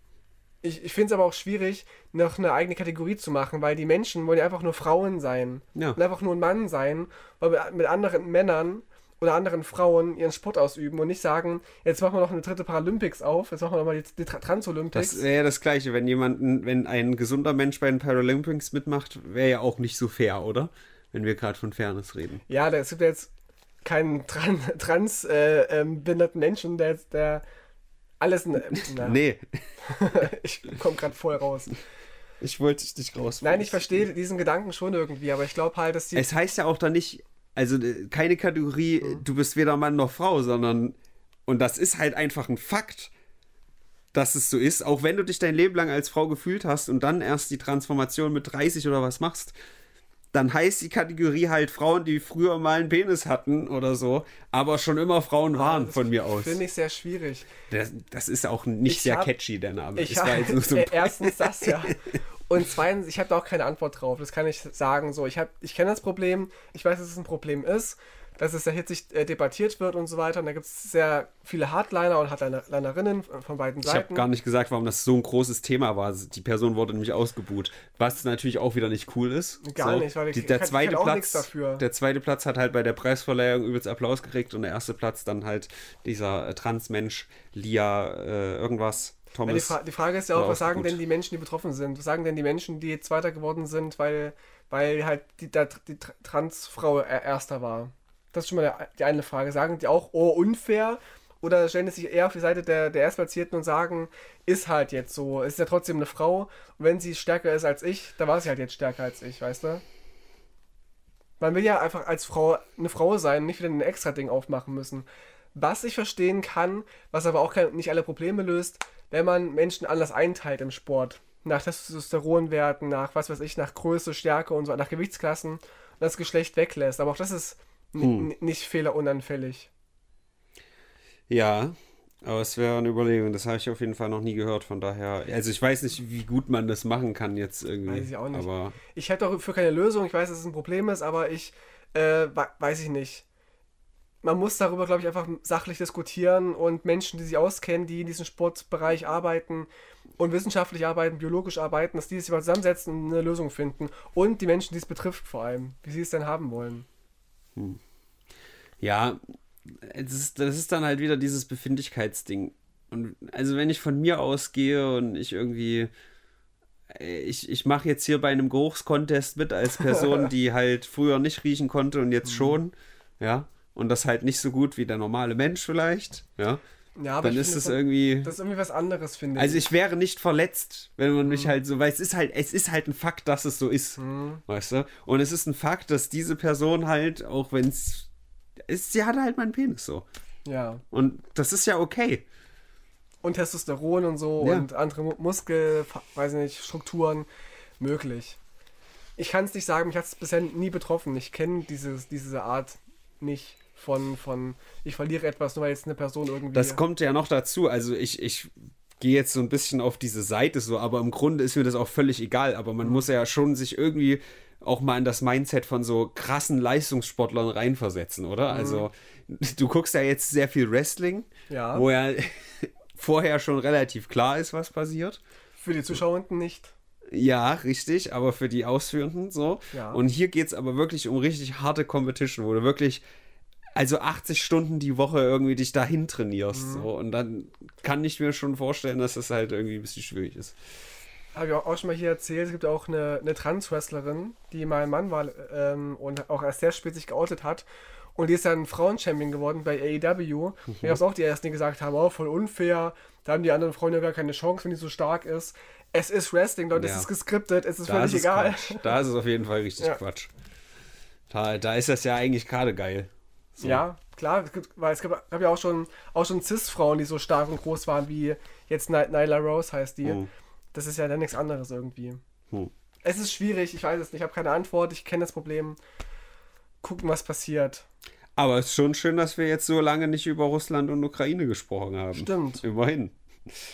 ich, ich finde es aber auch schwierig, noch eine eigene Kategorie zu machen, weil die Menschen wollen ja einfach nur Frauen sein. Ja. Und einfach nur ein Mann sein, weil mit, mit anderen Männern oder anderen Frauen ihren Sport ausüben und nicht sagen, jetzt machen wir noch eine dritte Paralympics auf, jetzt machen wir noch mal die, die Transolympics. Das wäre ja das Gleiche, wenn jemanden, wenn ein gesunder Mensch bei den Paralympics mitmacht, wäre ja auch nicht so fair, oder? Wenn wir gerade von Fairness reden. Ja, es gibt ja jetzt keinen tran, trans äh, ähm, Menschen, der, der alles. Na, nee. ich komme gerade voll raus. Ich wollte dich raus. Nein, ich verstehe diesen Gedanken schon irgendwie, aber ich glaube halt, dass die. Es heißt ja auch da nicht, also äh, keine Kategorie, mhm. du bist weder Mann noch Frau, sondern. Und das ist halt einfach ein Fakt, dass es so ist. Auch wenn du dich dein Leben lang als Frau gefühlt hast und dann erst die Transformation mit 30 oder was machst, dann heißt die Kategorie halt Frauen, die früher mal einen Penis hatten oder so, aber schon immer Frauen waren ah, von mir aus. Finde ich sehr schwierig. Das, das ist auch nicht ich sehr hab, catchy, der Name. Ich hab, so erstens das ja. Und zweitens, ich habe da auch keine Antwort drauf. Das kann ich sagen. So, ich, ich kenne das Problem. Ich weiß, dass es ein Problem ist dass es sehr hitzig äh, debattiert wird und so weiter. Und da gibt es sehr viele Hardliner und Hardlinerinnen von beiden Seiten. Ich habe gar nicht gesagt, warum das so ein großes Thema war. Die Person wurde nämlich ausgebuht. Was natürlich auch wieder nicht cool ist. Gar so, nicht, weil die, der, kann, zweite Platz, dafür. der zweite Platz hat halt bei der Preisverleihung übelst Applaus gekriegt und der erste Platz dann halt dieser äh, Transmensch Lia äh, irgendwas. Thomas. Die, Fra die, Frage ist ja auch, was sagen gut. denn die Menschen, die betroffen sind? Was sagen denn die Menschen, die Zweiter geworden sind, weil, weil halt die, die, die Transfrau Erster war? Das ist schon mal die eine Frage. Sagen die auch, oh, unfair? Oder stellen sie sich eher auf die Seite der, der Erstplatzierten und sagen, ist halt jetzt so, ist ja trotzdem eine Frau. Und wenn sie stärker ist als ich, dann war sie halt jetzt stärker als ich, weißt du? Man will ja einfach als Frau eine Frau sein, nicht wieder ein extra Ding aufmachen müssen. Was ich verstehen kann, was aber auch nicht alle Probleme löst, wenn man Menschen anders einteilt im Sport. Nach Testosteronwerten, nach was weiß ich, nach Größe, Stärke und so, nach Gewichtsklassen und das Geschlecht weglässt. Aber auch das ist hm. Nicht fehlerunanfällig. Ja, aber es wäre eine Überlegung. Das habe ich auf jeden Fall noch nie gehört. Von daher, also ich weiß nicht, wie gut man das machen kann jetzt irgendwie. Weiß ich auch nicht. Aber ich hätte auch für keine Lösung. Ich weiß, dass es ein Problem ist, aber ich äh, weiß ich nicht. Man muss darüber, glaube ich, einfach sachlich diskutieren und Menschen, die sich auskennen, die in diesem Sportbereich arbeiten und wissenschaftlich arbeiten, biologisch arbeiten, dass die sich mal zusammensetzen und eine Lösung finden. Und die Menschen, die es betrifft, vor allem, wie sie es denn haben wollen. Hm. Ja, das ist, das ist dann halt wieder dieses Befindlichkeitsding. Und also wenn ich von mir ausgehe und ich irgendwie, äh, ich, ich mache jetzt hier bei einem Geruchskontest mit als Person, die halt früher nicht riechen konnte und jetzt mhm. schon, ja, und das halt nicht so gut wie der normale Mensch vielleicht, ja. Ja, aber dann ist es irgendwie. Das ist irgendwie was anderes, finde ich. Also ich wäre nicht verletzt, wenn man mich mhm. halt so, weil es ist halt, es ist halt ein Fakt, dass es so ist. Mhm. Weißt du? Und es ist ein Fakt, dass diese Person halt, auch wenn es. Sie hat halt meinen Penis so. Ja. Und das ist ja okay. Und Testosteron und so ja. und andere Muskel, weiß nicht, Strukturen möglich. Ich kann es nicht sagen, mich hat es bisher nie betroffen. Ich kenne diese Art nicht von, von ich verliere etwas, nur weil jetzt eine Person irgendwie. Das kommt ja noch dazu. Also ich, ich gehe jetzt so ein bisschen auf diese Seite so, aber im Grunde ist mir das auch völlig egal. Aber man mhm. muss ja schon sich irgendwie auch mal in das Mindset von so krassen Leistungssportlern reinversetzen, oder? Mhm. Also du guckst ja jetzt sehr viel Wrestling, ja. wo ja vorher schon relativ klar ist, was passiert. Für die Zuschauenden nicht. Ja, richtig, aber für die Ausführenden so. Ja. Und hier geht es aber wirklich um richtig harte Competition, wo du wirklich also 80 Stunden die Woche irgendwie dich dahin trainierst. Mhm. So. Und dann kann ich mir schon vorstellen, dass das halt irgendwie ein bisschen schwierig ist. Habe ich auch schon mal hier erzählt, es gibt auch eine, eine Trans-Wrestlerin, die mein Mann war ähm, und auch erst sehr spät sich geoutet hat. Und die ist dann Frauen-Champion geworden bei AEW. Mhm. Ich habe auch die ersten, die gesagt haben, oh, voll unfair. Da haben die anderen Frauen ja gar keine Chance, wenn die so stark ist. Es ist Wrestling, Leute, ja. es ist geskriptet, es ist da völlig ist egal. Quatsch. Da ist es auf jeden Fall richtig ja. Quatsch. Da, da ist das ja eigentlich gerade geil. So. Ja, klar, es gibt, weil es gab, gab ja auch schon, auch schon Cis-Frauen, die so stark und groß waren, wie jetzt Nyla Rose heißt die. Oh. Das ist ja dann nichts anderes irgendwie. Oh. Es ist schwierig, ich weiß es nicht, ich habe keine Antwort, ich kenne das Problem. Gucken, was passiert. Aber es ist schon schön, dass wir jetzt so lange nicht über Russland und Ukraine gesprochen haben. Stimmt. Immerhin.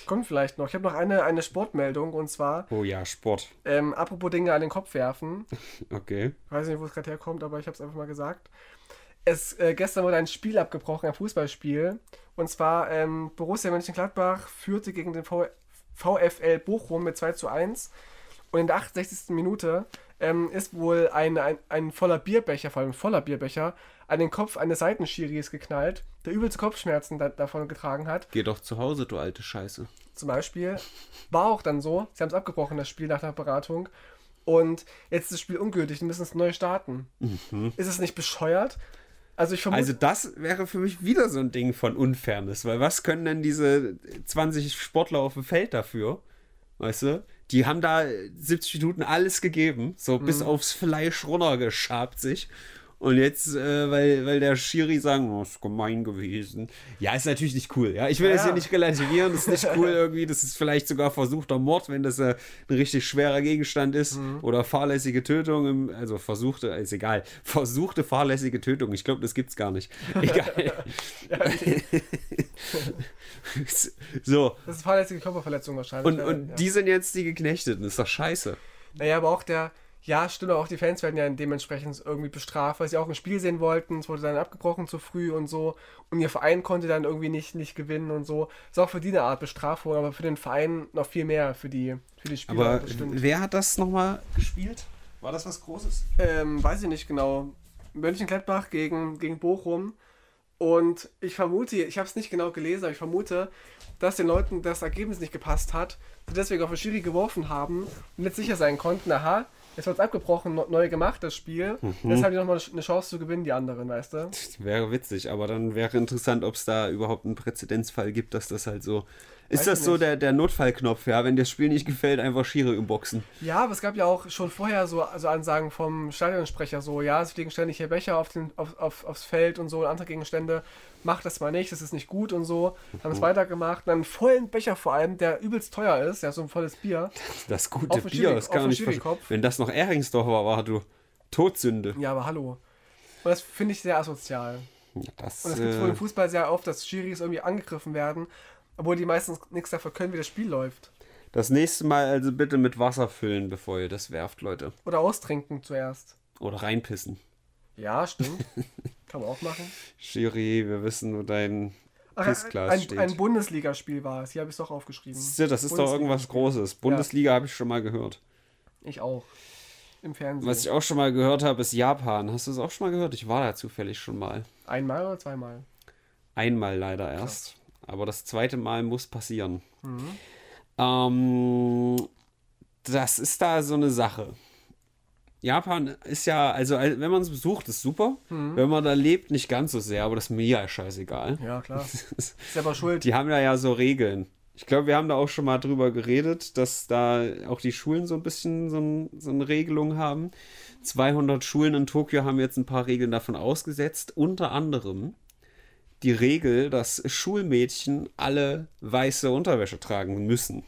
Kommt vielleicht noch. Ich habe noch eine, eine Sportmeldung und zwar. Oh ja, Sport. Ähm, apropos Dinge an den Kopf werfen. okay. Ich weiß nicht, wo es gerade herkommt, aber ich habe es einfach mal gesagt es, äh, gestern wurde ein Spiel abgebrochen, ein Fußballspiel. Und zwar ähm, Borussia Mönchengladbach führte gegen den v VfL Bochum mit 2 zu 1. Und in der 68. Minute ähm, ist wohl ein, ein, ein voller Bierbecher, vor allem voller Bierbecher, an den Kopf eines Seitenschiris geknallt, der übelste Kopfschmerzen da, davon getragen hat. Geh doch zu Hause, du alte Scheiße. Zum Beispiel. War auch dann so. Sie haben es abgebrochen, das Spiel nach der Beratung. Und jetzt ist das Spiel ungültig, die müssen es neu starten. Ist es nicht bescheuert? Also ich vermute. Also das wäre für mich wieder so ein Ding von Unfairness, weil was können denn diese 20 Sportler auf dem Feld dafür? Weißt du? Die haben da 70 Minuten alles gegeben, so bis aufs Fleisch runtergeschabt sich. Und jetzt, äh, weil, weil der Schiri sagen, oh, ist gemein gewesen. Ja, ist natürlich nicht cool. Ja, ich will Ja, das hier nicht relativieren. Das ist nicht cool irgendwie. Das ist vielleicht sogar versuchter Mord, wenn das äh, ein richtig schwerer Gegenstand ist. Mhm. Oder fahrlässige Tötung. Im, also versuchte, ist egal. Versuchte fahrlässige Tötung. Ich glaube, das gibt's gar nicht. Egal. so. das ist fahrlässige Körperverletzung wahrscheinlich. Und, und ja. die sind jetzt die Geknechteten. Ist doch scheiße. Naja, aber auch der, ja, stimmt, auch die Fans werden ja dementsprechend irgendwie bestraft, weil sie auch ein Spiel sehen wollten. Es wurde dann abgebrochen zu früh und so. Und ihr Verein konnte dann irgendwie nicht, nicht gewinnen und so. Ist auch für die eine Art Bestrafung, aber für den Verein noch viel mehr, für die, für die Spieler. Aber das stimmt. wer hat das nochmal gespielt? War das was Großes? Ähm, weiß ich nicht genau. Mönchengladbach gegen, gegen Bochum. Und ich vermute, ich habe es nicht genau gelesen, aber ich vermute, dass den Leuten das Ergebnis nicht gepasst hat, sie deswegen auf den Schiri geworfen haben und jetzt sicher sein konnten, aha, jetzt wird es abgebrochen, neu gemacht, das Spiel. Mhm. Jetzt haben die nochmal eine Chance zu gewinnen, die anderen, weißt du? Wäre witzig, aber dann wäre interessant, ob es da überhaupt einen Präzedenzfall gibt, dass das halt so. Ist das so der, der Notfallknopf, ja? Wenn das Spiel nicht gefällt, einfach Schiri umboxen. Ja, aber es gab ja auch schon vorher so also Ansagen vom Stadionsprecher, so, ja, es fliegen ständig hier Becher auf den, auf, auf, aufs Feld und so und andere Gegenstände. Macht das mal nicht, das ist nicht gut und so. Haben es weitergemacht. Und dann einen vollen Becher vor allem, der übelst teuer ist, ja, so ein volles Bier. Das gute Bier, das kann man nicht. Wenn das noch Ehringsdorfer war, du Todsünde. Ja, aber hallo. Und das finde ich sehr asozial. Das, Und es gibt wohl äh, im Fußball sehr oft, dass Schiris irgendwie angegriffen werden, obwohl die meistens nichts dafür können, wie das Spiel läuft. das nächste Mal also bitte mit Wasser füllen, bevor ihr das werft, Leute. Oder austrinken zuerst. Oder reinpissen. Ja, stimmt. Kann man auch machen. Schiri, wir wissen, wo dein Ach, Pissglas ein, steht. ein Bundesligaspiel war es. Hier habe ich es doch aufgeschrieben. Du, das ist doch irgendwas Großes. Bundesliga habe ich schon mal gehört. Ich auch. Im Fernsehen. Was ich auch schon mal gehört habe, ist Japan. Hast du es auch schon mal gehört? Ich war da zufällig schon mal. Einmal oder zweimal? Einmal leider erst. Aber das zweite Mal muss passieren. Mhm. Ähm, das ist da so eine Sache. Japan ist ja, also al- wenn man es besucht, ist super. Mhm. Wenn man da lebt, nicht ganz so sehr, aber das ist mir ja scheißegal. Ja, klar. Selber schuld. Die haben da ja so Regeln. Ich glaube, wir haben da auch schon mal drüber geredet, dass da auch die Schulen so ein bisschen so, ein, so eine Regelung haben. 200 Schulen in Tokio haben jetzt ein paar Regeln davon ausgesetzt. Unter anderem die Regel, dass Schulmädchen alle weiße Unterwäsche tragen müssen.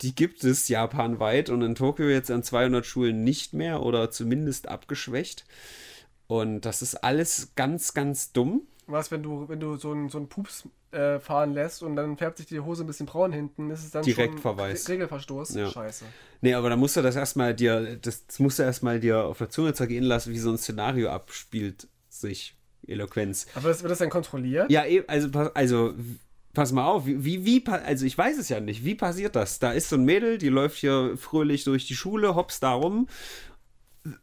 Die gibt es japanweit und in Tokio jetzt an 200 Schulen nicht mehr oder zumindest abgeschwächt. Und das ist alles ganz, ganz dumm. Was, wenn du, wenn du so einen so einen Pups äh, fahren lässt und dann färbt sich die Hose ein bisschen braun hinten, ist es dann Direkt schon Verweis. Re Regelverstoß? Ja. Scheiße. Nee, aber da musst du das erstmal dir, das musst du erstmal dir auf der Zunge zergehen lassen, wie so ein Szenario abspielt sich. Eloquenz. Aber das, wird das dann kontrolliert? Ja, eh, also, also, pass mal auf, wie, wie, also ich weiß es ja nicht, wie passiert das? Da ist so ein Mädel, die läuft hier fröhlich durch die Schule, hops da rum.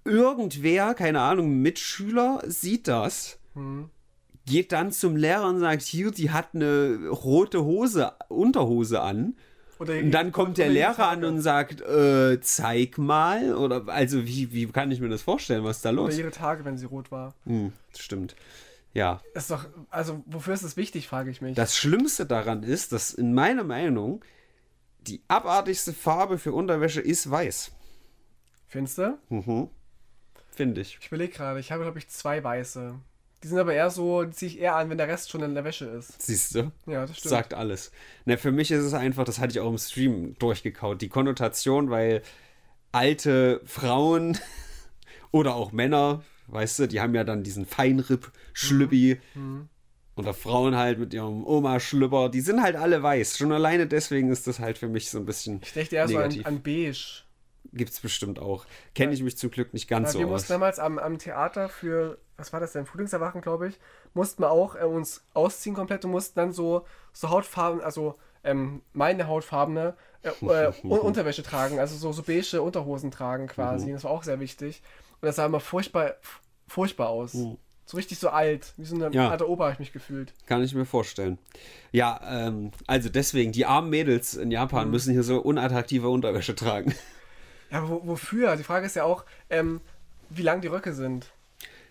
Irgendwer, keine Ahnung, Mitschüler sieht das, geht dann zum Lehrer und sagt, hier, die hat eine rote Hose, Unterhose an. Oder Und dann kommt der oder Lehrer an und sagt, äh, zeig mal. Oder also wie, wie kann ich mir das vorstellen? Was ist da Oder los? ihre Tage, wenn sie rot war. Hm, stimmt. Ja. Ist doch, also wofür ist das wichtig, frage ich mich. Das Schlimmste daran ist, dass in meiner Meinung die abartigste Farbe für Unterwäsche ist weiß. Findest du? Mhm. Finde ich. Ich überlege gerade, ich habe, glaube ich, zwei weiße. Die sind aber eher so, die ziehe ich eher an, wenn der Rest schon in der Wäsche ist. Siehst du? Ja, das stimmt. Sagt alles. Ne, für mich ist es einfach, das hatte ich auch im Stream durchgekaut, die Konnotation, weil alte Frauen oder auch Männer, weißt du, die haben ja dann diesen Feinripp-Schlüppi oder Frauen halt mit ihrem Oma-Schlüpper, die sind halt alle weiß. Schon alleine deswegen ist das halt für mich so ein bisschen Ich dachte eher so an, negativ. an beige. Gibt's bestimmt auch. Kenne ich mich zum Glück nicht ganz Ja, so wir aus. mussten damals am, am Theater für, was war das denn, Frühlingserwachen, glaube ich, mussten wir auch äh, uns ausziehen komplett und mussten dann so, so Hautfarben, also ähm, meine Hautfarbene äh, äh, Un- Unterwäsche tragen, also so, so beige Unterhosen tragen quasi. Mhm. Das war auch sehr wichtig. Und das sah immer furchtbar, furchtbar aus. Mhm. So richtig so alt. Wie so eine Ja. alte Opa habe ich mich gefühlt. Kann ich mir vorstellen. Ja, ähm, also deswegen, die armen Mädels in Mhm. Japan müssen hier so unattraktive Unterwäsche tragen. Ja, aber wo, wofür? Die Frage ist ja auch, ähm, wie lang die Röcke sind.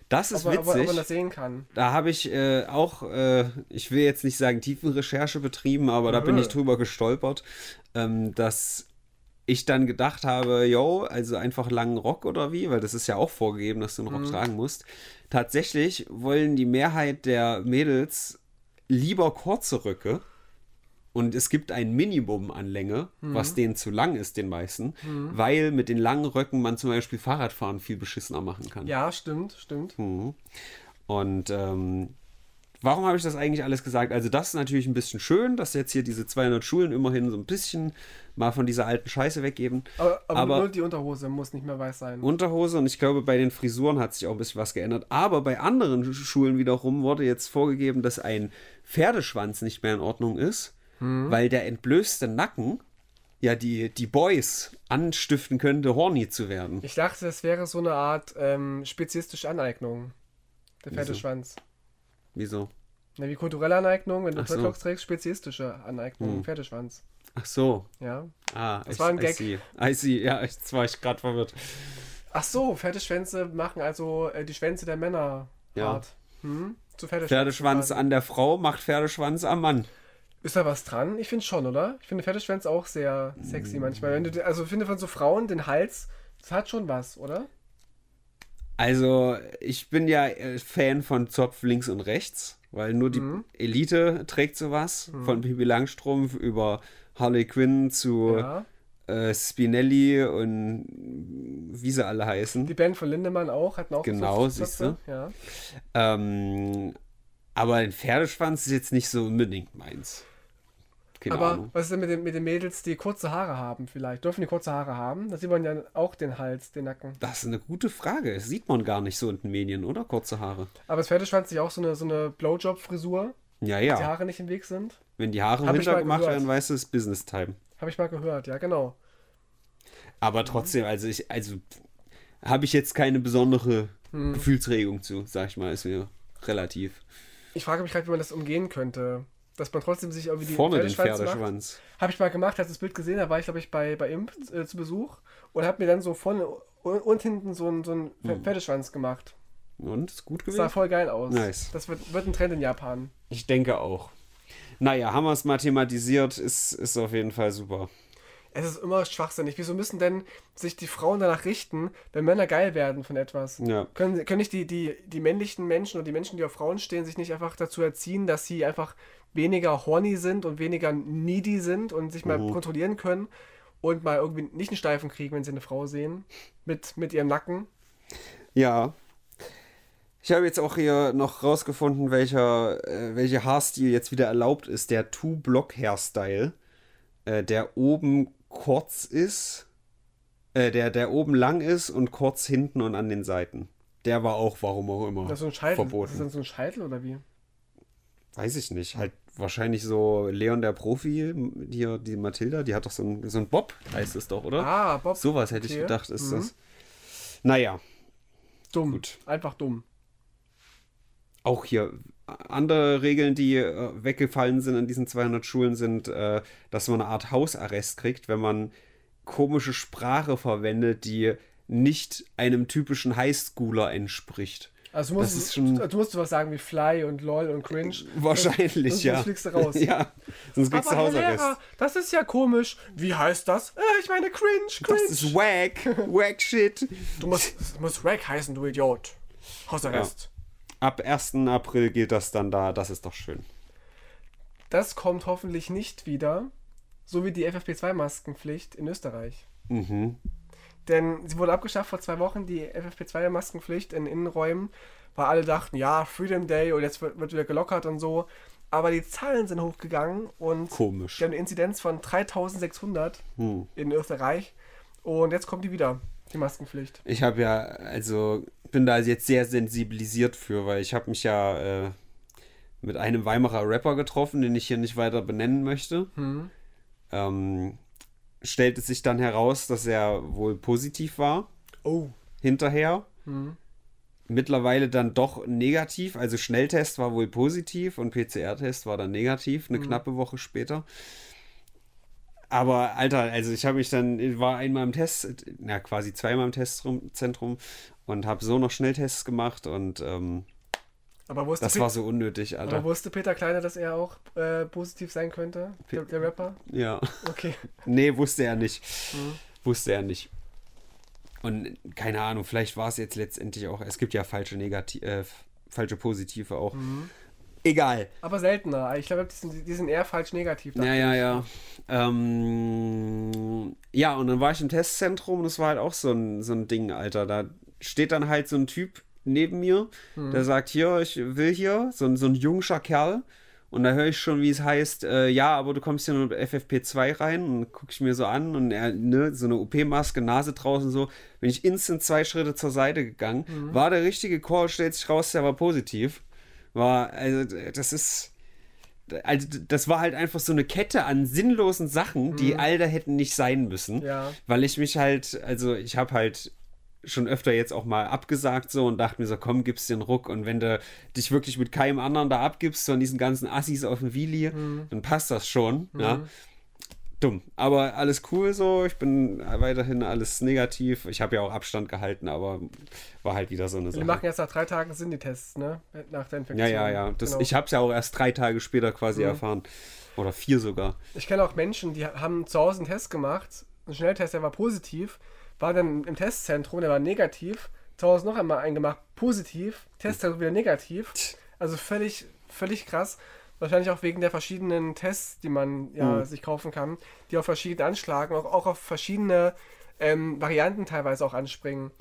Das ist Ob man, ob, ob witzig. man das sehen kann. Da habe ich äh, auch, äh, ich will jetzt nicht sagen Tiefenrecherche betrieben, aber da bin ich drüber gestolpert, ähm, dass ich dann gedacht habe, yo, also einfach langen Rock oder wie, weil das ist ja auch vorgegeben, dass du einen Rock tragen musst. Tatsächlich wollen die Mehrheit der Mädels lieber kurze Röcke. Und es gibt ein Minimum an Länge, was denen zu lang ist, den meisten, weil mit den langen Röcken man zum Beispiel Fahrradfahren viel beschissener machen kann. Ja, stimmt, stimmt. Mhm. Und ähm, warum habe ich das eigentlich alles gesagt? Also das ist natürlich ein bisschen schön, dass jetzt hier diese 200 Schulen immerhin so ein bisschen mal von dieser alten Scheiße weggeben. Aber, aber, Aber- nur die Unterhose muss nicht mehr weiß sein. Unterhose und ich glaube, bei den Frisuren hat sich auch ein bisschen was geändert. Aber bei anderen Sch- Schulen wiederum wurde jetzt vorgegeben, dass ein Pferdeschwanz nicht mehr in Ordnung ist, weil der entblößte Nacken ja die, die Boys anstiften könnte, horny zu werden. Ich dachte, das wäre so eine Art ähm, speziesistische Aneignung. Der Wieso? Pferdeschwanz. Wieso? Na, wie kulturelle Aneignung, wenn du Ach so. Hm. Dreadlocks trägst, speziesistische Aneignung, Pferdeschwanz. Ach so. Ja. Ah, Das ich, war ein I Gag. see. I see. Ja, jetzt war ich gerade verwirrt. Ach so, Pferdeschwänze machen also äh, die Schwänze der Männer Ja. hart. Hm? Zu Pferdeschwanz. Pferdeschwanz an der Frau macht Pferdeschwanz am Mann. Ist da was dran? Ich finde schon, oder? Ich finde Pferdeschwänze auch sehr sexy manchmal. Wenn du, also ich finde von so Frauen den Hals, das hat schon was, oder? Also, ich bin ja äh, Fan von Zopf links und rechts, weil nur die Mhm. Elite trägt sowas. Von Pippi Langstrumpf über Harley Quinn zu Ja. äh, Spinelli und wie sie alle heißen. Die Band von Lindemann auch, hatten auch Genau, so siehste. Ja. Ähm, aber ein Pferdeschwanz ist jetzt nicht so unbedingt meins. Keine Aber Ahnung. was ist denn mit den, mit den Mädels, die kurze Haare haben vielleicht? Dürfen die kurze Haare haben? Da sieht man ja auch den Hals, den Nacken. Das ist eine gute Frage. Das sieht man gar nicht so in den Medien, oder? Kurze Haare. Aber das Pferdeschwanz ja auch so eine, so eine Blowjob-Frisur, Ja, die ja. Haare nicht im Weg sind. Wenn die Haare Hab hintergemacht gehört. werden, weißt du, es ist Business Time. Habe ich mal gehört, ja, genau. Aber trotzdem, also ich, also habe ich jetzt keine besondere Hm. Gefühlsregung zu, sag ich mal, ist mir relativ. Ich frage mich gerade, wie man das umgehen könnte. Dass man trotzdem sich irgendwie die Vorne den Pferdeschwanz. Habe ich mal gemacht, als ich das Bild gesehen habe, war ich, glaube ich, bei, bei Imp äh, zu Besuch und habe mir dann so vorne und, und hinten so einen so einen Hm. Pferdeschwanz gemacht. Und ist gut Das sah gewesen? voll geil aus. Nice. Das wird, wird ein Trend in Japan. Ich denke auch. Naja, haben wir es mathematisiert, ist, ist auf jeden Fall super. Es ist immer schwachsinnig. Wieso müssen denn sich die Frauen danach richten, wenn Männer geil werden von etwas? Ja. Können, können nicht die, die, die männlichen Menschen oder die Menschen, die auf Frauen stehen, sich nicht einfach dazu erziehen, dass sie einfach weniger horny sind und weniger needy sind und sich mal Mhm. kontrollieren können und mal irgendwie nicht einen Steifen kriegen, wenn sie eine Frau sehen, mit, mit ihrem Nacken? Ja. Ich habe jetzt auch hier noch rausgefunden, welcher, äh, welcher Haarstil jetzt wieder erlaubt ist. Der Two-Block-Hairstyle, äh, der oben kurz ist, äh, der, der oben lang ist und kurz hinten und an den Seiten. Der war auch, warum auch immer, Das ist so ein Scheitel. verboten. Ist das so ein Scheitel oder wie? Weiß ich nicht. Halt wahrscheinlich so Leon der Profi, hier die Mathilda, die hat doch so ein, so ein Bob, heißt es doch, oder? Ah, Bob. Sowas hätte ich gedacht, ist Mhm. das. Naja, Dumm. Gut. Einfach dumm. auch hier andere Regeln, die äh, weggefallen sind an diesen 200 Schulen, sind, äh, dass man eine Art Hausarrest kriegt, wenn man komische Sprache verwendet, die nicht einem typischen Highschooler entspricht. Also du musst, Das ist schon- du musst was sagen wie Fly und LOL und Cringe. Wahrscheinlich, sonst, ja. Sonst fliegst du raus. ja, sonst kriegst du Hausarrest. Lehrer, das ist ja komisch. Wie heißt das? Äh, ich meine cringe, cringe. Das ist wack, wack shit. du musst, es muss Rack heißen, du Idiot. Hausarrest. Ab 1. April geht das dann da, das ist doch schön. Das kommt hoffentlich nicht wieder, so wie die FFP2-Maskenpflicht in Österreich. Mhm. Denn sie wurde abgeschafft vor zwei Wochen, die FFP2-Maskenpflicht in Innenräumen, weil alle dachten, ja, Freedom Day und jetzt wird, wird wieder gelockert und so. Aber die Zahlen sind hochgegangen und Komisch. die haben eine Inzidenz von 3600 Hm. in Österreich. Und jetzt kommt die wieder, die Maskenpflicht. Ich habe ja, also bin da jetzt sehr sensibilisiert für, weil ich habe mich ja äh, mit einem Weimarer Rapper getroffen, den ich hier nicht weiter benennen möchte. Ähm, stellte sich dann heraus, dass er wohl positiv war Oh. hinterher. Mittlerweile dann doch negativ, also Schnelltest war wohl positiv und PCR-Test war dann negativ, eine knappe Woche später. Aber Alter, also ich habe mich dann, war einmal im Test, na quasi zweimal im Testzentrum und habe so noch Schnelltests gemacht und ähm, Aber wusste, das Pet- war so unnötig, aber Alter. wusste Peter Kleiner, dass er auch äh, positiv sein könnte? Der, der Rapper? Ja. Okay. Nee, wusste er nicht. Wusste er nicht. Und keine Ahnung, vielleicht war es jetzt letztendlich auch, es gibt ja falsche Negativ, äh, falsche Positive auch. Egal. Aber seltener. Ich glaube, die sind, die sind eher falsch negativ. Ja, ja, ja. Ähm, ja, und dann war ich im Testzentrum und es war halt auch so ein, so ein Ding, Alter. Da steht dann halt so ein Typ neben mir, der sagt, hier, ich will hier, so, ein- so ein jungscher Kerl. Und da höre ich schon, wie es heißt, äh, ja, aber du kommst hier nur mit FFP2 rein und gucke ich mir so an und er, ne, so eine OP-Maske, Nase draußen so, bin ich instant zwei Schritte zur Seite gegangen. War der richtige Call, stellt sich raus, der war positiv. War, also, das ist, also das war halt einfach so eine Kette an sinnlosen Sachen, die all da hätten nicht sein müssen. Ja. Weil ich mich halt, also ich habe halt schon öfter jetzt auch mal abgesagt so und dachte mir so, komm, gibst dir einen Ruck und wenn du dich wirklich mit keinem anderen da abgibst, von diesen ganzen Assis auf dem Wheelie, dann passt das schon, ja. Dumm. Aber alles cool so, ich bin weiterhin alles negativ. Ich habe ja auch Abstand gehalten, aber war halt wieder so eine Die Sache. machen jetzt nach drei Tagen Sinn die Tests, ne? Nach der Infektion. Ja, ja, ja. Das, Genau. Ich habe es ja auch erst drei Tage später quasi erfahren. Oder vier sogar. Ich kenne auch Menschen, die haben zu Hause einen Test gemacht, einen Schnelltest, der war positiv, war dann im Testzentrum, der war negativ, zu Hause noch einmal eingemacht, positiv, Testzentrum wieder negativ. Also völlig, völlig krass. Wahrscheinlich auch wegen der verschiedenen Tests, die man ja Mhm. sich kaufen kann, die auf verschiedene anschlagen, auch, auch auf verschiedene ähm, Varianten teilweise auch anspringen.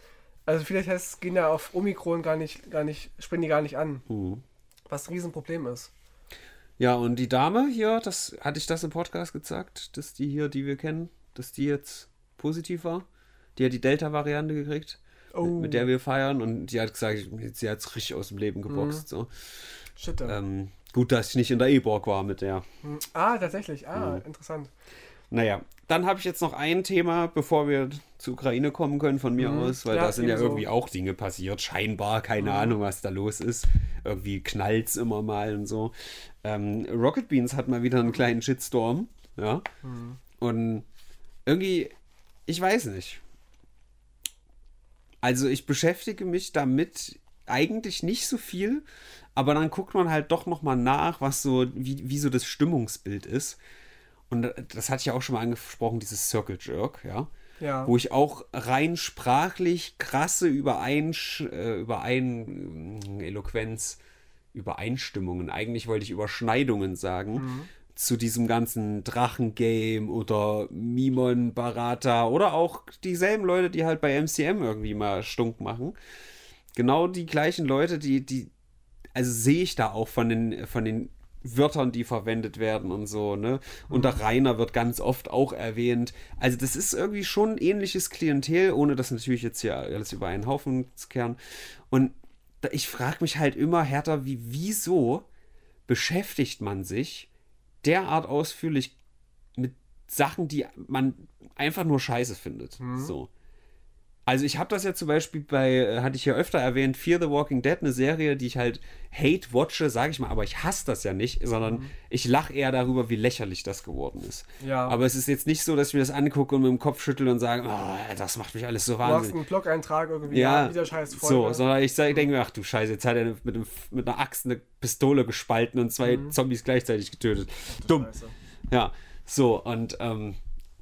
Also viele Tests gehen ja auf Omikron gar nicht, gar nicht, springen die gar nicht an. Mhm. Was ein Riesenproblem ist. Ja, und die Dame hier, das hatte ich das im Podcast gesagt, dass die hier, die wir kennen, dass die jetzt positiv war. Die hat die Delta-Variante gekriegt, Oh. mit, mit der wir feiern. Und die hat gesagt, sie hat es richtig aus dem Leben Mhm. geboxt. So. Shit. Ähm, gut, dass ich nicht in der E-Borg war mit der. Ah, tatsächlich. Ah, Mhm. interessant. Naja, dann habe ich jetzt noch ein Thema, bevor wir zur Ukraine kommen können von mir aus, weil Mhm. Ja, da sind ja ebenso. irgendwie auch Dinge passiert. Scheinbar, keine Ahnung, was da los ist. Irgendwie knallt es immer mal und so. Ähm, Rocket Beans hat mal wieder einen kleinen Shitstorm. Ja. Und irgendwie, ich weiß nicht. Also ich beschäftige mich damit eigentlich nicht so viel, aber dann guckt man halt doch noch mal nach, was so, wie, wie so das Stimmungsbild ist. Und das hatte ich ja auch schon mal angesprochen, dieses Circle Jerk, ja. Ja. Wo ich auch rein sprachlich krasse Übereinsch äh, Überein Eloquenz, Übereinstimmungen, eigentlich wollte ich Überschneidungen sagen, zu diesem ganzen Drachengame oder Mimon Barata oder auch dieselben Leute, die halt bei MCM irgendwie mal stunk machen. Genau die gleichen Leute, die, die, also sehe ich da auch von den, von den Wörtern, die verwendet werden und so, ne? Und der Rainer wird ganz oft auch erwähnt. Also das ist irgendwie schon ein ähnliches Klientel, ohne das natürlich jetzt hier alles über einen Haufen zu kehren. Und ich frage mich halt immer härter, wie, wieso beschäftigt man sich derart ausführlich mit Sachen, die man einfach nur scheiße findet. So. Also ich habe das ja zum Beispiel bei, äh, hatte ich ja öfter erwähnt, Fear the Walking Dead, eine Serie, die ich halt hate watche, sage ich mal, aber ich hasse das ja nicht, sondern ich lache eher darüber, wie lächerlich das geworden ist. Ja. Aber es ist jetzt nicht so, dass ich mir das angucke und mit dem Kopf schüttel und sage, oh, das macht mich alles so Du machst wahnsinnig. einen Blog-Eintrag irgendwie, Ja, wieder scheiß so, Folge. sondern ich, sag- denke mir, ach du Scheiße, jetzt hat er mit, einem, mit einer Axt eine Pistole gespalten und zwei Zombies gleichzeitig getötet. Dumm. Scheiße. Ja, so, und ähm,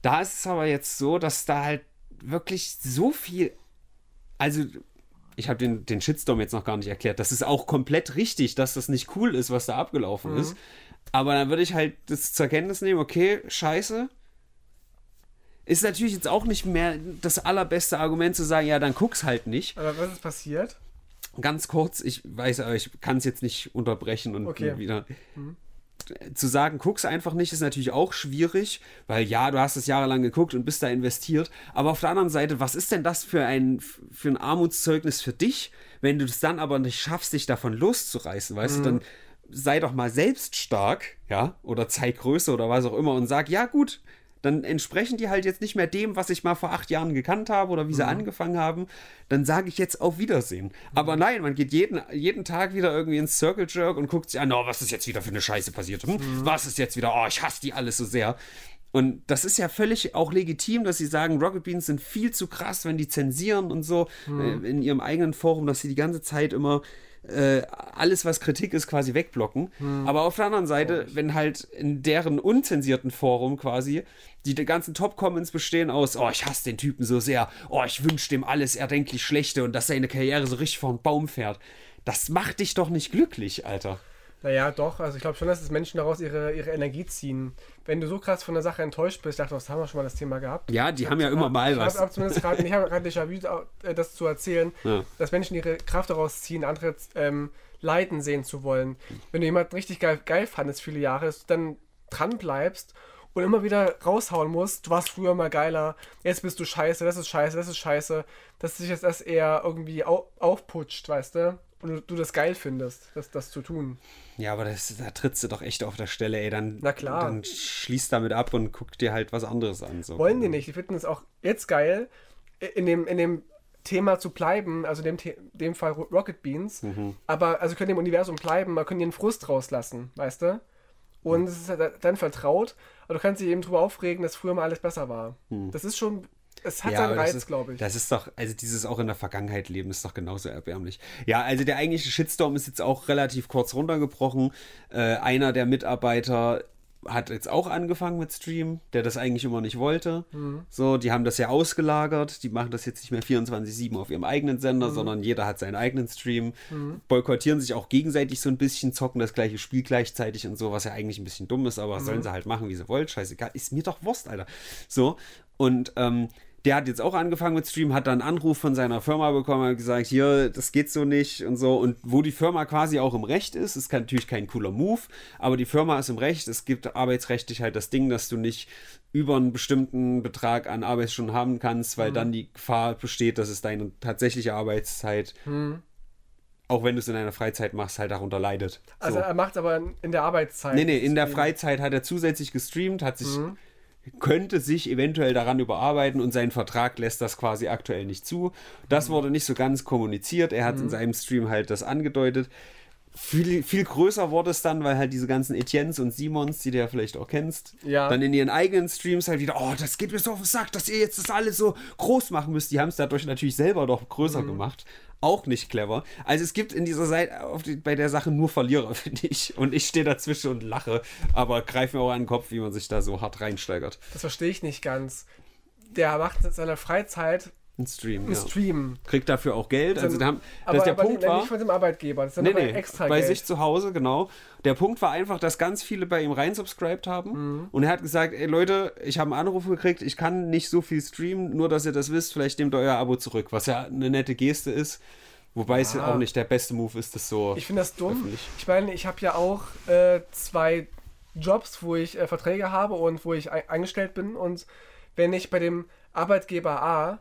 da ist es aber jetzt so, dass da halt wirklich so viel. Also, ich habe den, den Shitstorm jetzt noch gar nicht erklärt. Das ist auch komplett richtig, dass das nicht cool ist, was da abgelaufen ist. Aber dann würde ich halt das zur Kenntnis nehmen, okay, scheiße. Ist natürlich jetzt auch nicht mehr das allerbeste Argument zu sagen, ja, dann guck's halt nicht. Aber was ist passiert? Ganz kurz, ich weiß, aber ich kann es jetzt nicht unterbrechen und Okay. wieder. Zu sagen, guck's einfach nicht, ist natürlich auch schwierig, weil ja, du hast es jahrelang geguckt und bist da investiert. Aber auf der anderen Seite, was ist denn das für ein, für ein Armutszeugnis für dich, wenn du es dann aber nicht schaffst, dich davon loszureißen, weißt du, dann sei doch mal selbst stark, ja, oder zeig Größe oder was auch immer und sag, ja gut, dann entsprechen die halt jetzt nicht mehr dem, was ich mal vor acht Jahren gekannt habe oder wie sie angefangen haben, dann sage ich jetzt auf Wiedersehen. Aber nein, man geht jeden, jeden Tag wieder irgendwie ins Circle Jerk und guckt sich an, oh, was ist jetzt wieder für eine Scheiße passiert? Hm? Was ist jetzt wieder, oh, ich hasse die alles so sehr. Und das ist ja völlig auch legitim, dass sie sagen, Rocket Beans sind viel zu krass, wenn die zensieren und so äh, in ihrem eigenen Forum, dass sie die ganze Zeit immer äh, alles, was Kritik ist, quasi wegblocken. Aber auf der anderen Seite, wenn halt in deren unzensierten Forum quasi die ganzen Top-Comments bestehen aus, oh, ich hasse den Typen so sehr, oh, ich wünsche dem alles erdenklich Schlechte und dass seine Karriere so richtig vor den Baum fährt. Das macht dich doch nicht glücklich, Alter. Naja, doch. Also ich glaube schon, dass es Menschen daraus ihre, ihre Energie ziehen. Wenn du so krass von der Sache enttäuscht bist, ich dachte, das haben wir schon mal das Thema gehabt. Ja, die haben ja immer mal ich was. habe zumindest gerade, ich habe gerade Déjà-vu, äh, das zu erzählen, Ja. dass Menschen ihre Kraft daraus ziehen, andere ähm, leiden sehen zu wollen. Wenn du jemanden richtig geil, geil fandest viele Jahre, dass du dann dran bleibst und immer wieder raushauen musst, du warst früher mal geiler, jetzt bist du scheiße, das ist scheiße, das ist scheiße, dass sich jetzt das eher irgendwie au aufputscht, weißt du? Und du, das geil findest, das, das zu tun. Ja, aber das, da trittst du doch echt auf der Stelle, ey. Dann, Na klar. dann schließ damit ab und guck dir halt was anderes an. So. Wollen die nicht. Die finden es auch jetzt geil, in dem, in dem Thema zu bleiben, also in dem, dem Fall Ro- Rocket Beans, Mhm. aber also können im Universum bleiben, man können ihren Frust rauslassen, weißt du? Und es ist halt dann vertraut, aber du kannst dich eben drüber aufregen, dass früher mal alles besser war. Das ist schon, es hat Mhm. Ja, seinen Reiz, glaube ich. Das ist doch, also dieses auch in der Vergangenheit leben ist doch genauso erbärmlich. Ja, also der eigentliche Shitstorm ist jetzt auch relativ kurz runtergebrochen. Äh, einer der Mitarbeiter hat jetzt auch angefangen mit Stream, der das eigentlich immer nicht wollte. Mhm. So, die haben das ja ausgelagert. Die machen das jetzt nicht mehr 24-7 auf ihrem eigenen Sender, Mhm. sondern jeder hat seinen eigenen Stream. Boykottieren sich auch gegenseitig so ein bisschen, zocken das gleiche Spiel gleichzeitig und so, was ja eigentlich ein bisschen dumm ist, aber Mhm. sollen sie halt machen, wie sie wollen. Scheißegal. Ist mir doch Wurst, Alter. So. Und ähm, der hat jetzt auch angefangen mit Stream, hat dann einen Anruf von seiner Firma bekommen, hat gesagt, hier, das geht so nicht und so. Und wo die Firma quasi auch im Recht ist, ist natürlich kein cooler Move, aber die Firma ist im Recht. Es gibt arbeitsrechtlich halt das Ding, dass du nicht über einen bestimmten Betrag an Arbeitsstunden haben kannst, weil dann die Gefahr besteht, dass es deine tatsächliche Arbeitszeit, auch wenn du es in deiner Freizeit machst, halt darunter leidet. also so. er macht aber in der Arbeitszeit. Nee, nee, in der. Freizeit hat er zusätzlich gestreamt, hat sich, Mhm. Könnte sich eventuell daran überarbeiten und sein Vertrag lässt das quasi aktuell nicht zu. Das Mhm. wurde nicht so ganz kommuniziert. Er hat in seinem Stream halt das angedeutet. Viel, viel größer wurde es dann, weil halt diese ganzen Etiennes und Simons, die du ja vielleicht auch kennst, Ja. dann in ihren eigenen Streams halt wieder, oh, das geht mir so auf den Sack, dass ihr jetzt das alles so groß machen müsst. Die haben es dadurch natürlich selber doch Mhm. größer gemacht. Auch nicht clever. Also es gibt in dieser Seite die, bei der Sache nur Verlierer, finde ich. Und ich stehe dazwischen und lache, aber greife mir auch an den Kopf, wie man sich da so hart reinsteigert. Das verstehe ich nicht ganz. Der macht in seiner Freizeit Ein Stream, einen ja. Stream. Kriegt dafür auch Geld. Also da haben, aber, dass der aber Punkt nicht, war. nicht von dem Arbeitgeber, das ist Nee, nee, extra bei Geld. sich zu Hause, genau. Der Punkt war einfach, dass ganz viele bei ihm reinsubscribed haben. Mhm. Und er hat gesagt, ey Leute, ich habe einen Anruf gekriegt, ich kann nicht so viel streamen, nur dass ihr das wisst, vielleicht nehmt ihr euer Abo zurück, was ja eine nette Geste ist. Wobei es ja Ja. auch nicht der beste Move ist, das so. Ich finde das dumm. öffentlich. Ich meine, ich habe ja auch äh, zwei Jobs, wo ich äh, Verträge habe und wo ich ei- eingestellt bin. Und wenn ich bei dem Arbeitgeber A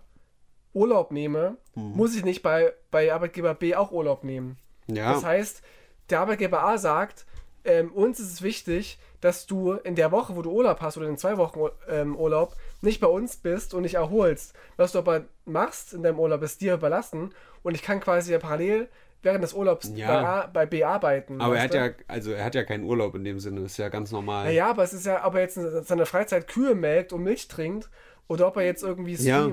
Urlaub nehme, Mhm. muss ich nicht bei, bei Arbeitgeber B auch Urlaub nehmen. ja, Das heißt, der Arbeitgeber A sagt, ähm, uns ist es wichtig, dass du in der Woche, wo du Urlaub hast oder in zwei Wochen ähm, Urlaub, nicht bei uns bist und dich erholst. Was du aber machst in deinem Urlaub, ist dir überlassen und ich kann quasi ja parallel während des Urlaubs Ja. bei, A, bei B arbeiten. aber er hat du? ja, also er hat ja keinen Urlaub in dem Sinne, ist ja ganz normal. Naja, aber es ist ja, ob er jetzt in seiner Freizeit Kühe melkt und Milch trinkt oder ob er jetzt irgendwie Ja.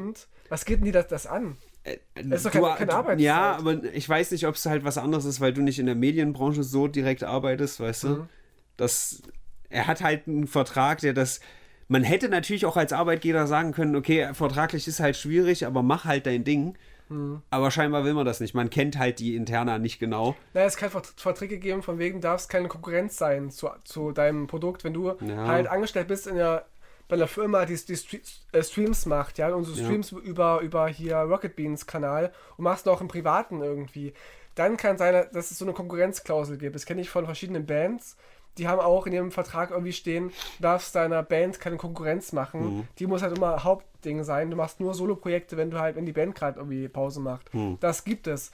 Was geht denn dir das, das an? Äh, ist doch keine- keine Arbeitszeit. Ja, aber ich weiß nicht, ob es halt was anderes ist, weil du nicht in der Medienbranche so direkt arbeitest, weißt du? Mhm. Das, er hat halt einen Vertrag, der das. Man hätte natürlich auch als Arbeitgeber sagen können, okay, vertraglich ist halt schwierig, aber mach halt dein Ding. Mhm. Aber scheinbar will man das nicht. Man kennt halt die Interna nicht genau. Naja, es kann Vert- Verträge geben, von wegen darf es keine Konkurrenz sein zu, zu deinem Produkt, wenn du Ja. halt angestellt bist in der, bei einer Firma, die, die äh, Streams macht, ja, und du Ja. streamst über, über hier Rocket Beans Kanal und machst noch im Privaten irgendwie. Dann kann sein, dass es so eine Konkurrenzklausel gibt. Das kenne ich von verschiedenen Bands. Die haben auch in ihrem Vertrag irgendwie stehen, du darfst deiner Band keine Konkurrenz machen. Mhm. Die muss halt immer Hauptding sein. Du machst nur Solo-Projekte, wenn du halt, wenn die Band gerade irgendwie Pause macht. Mhm. Das gibt es.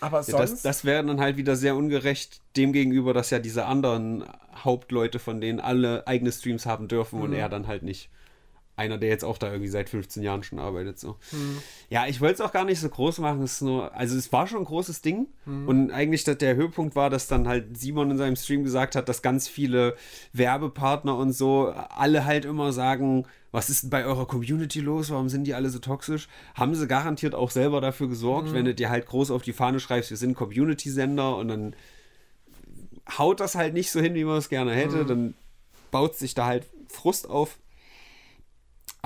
Aber Ja, sonst. das, das wäre dann halt wieder sehr ungerecht dem gegenüber, dass ja diese anderen Hauptleute von denen alle eigene Streams haben dürfen Mhm. und er dann halt nicht. Einer, der jetzt auch da irgendwie seit 15 Jahren schon arbeitet. So. Mhm. Ja, ich wollte es auch gar nicht so groß machen. Es ist nur, also es war schon ein großes Ding. Mhm. Und eigentlich der, der Höhepunkt war, dass dann halt Simon in seinem Stream gesagt hat, dass ganz viele Werbepartner und so alle halt immer sagen, was ist denn bei eurer Community los? Warum sind die alle so toxisch? Haben sie garantiert auch selber dafür gesorgt, wenn du dir halt groß auf die Fahne schreibst, wir sind Community-Sender und dann haut das halt nicht so hin, wie man es gerne hätte, dann baut sich da halt Frust auf.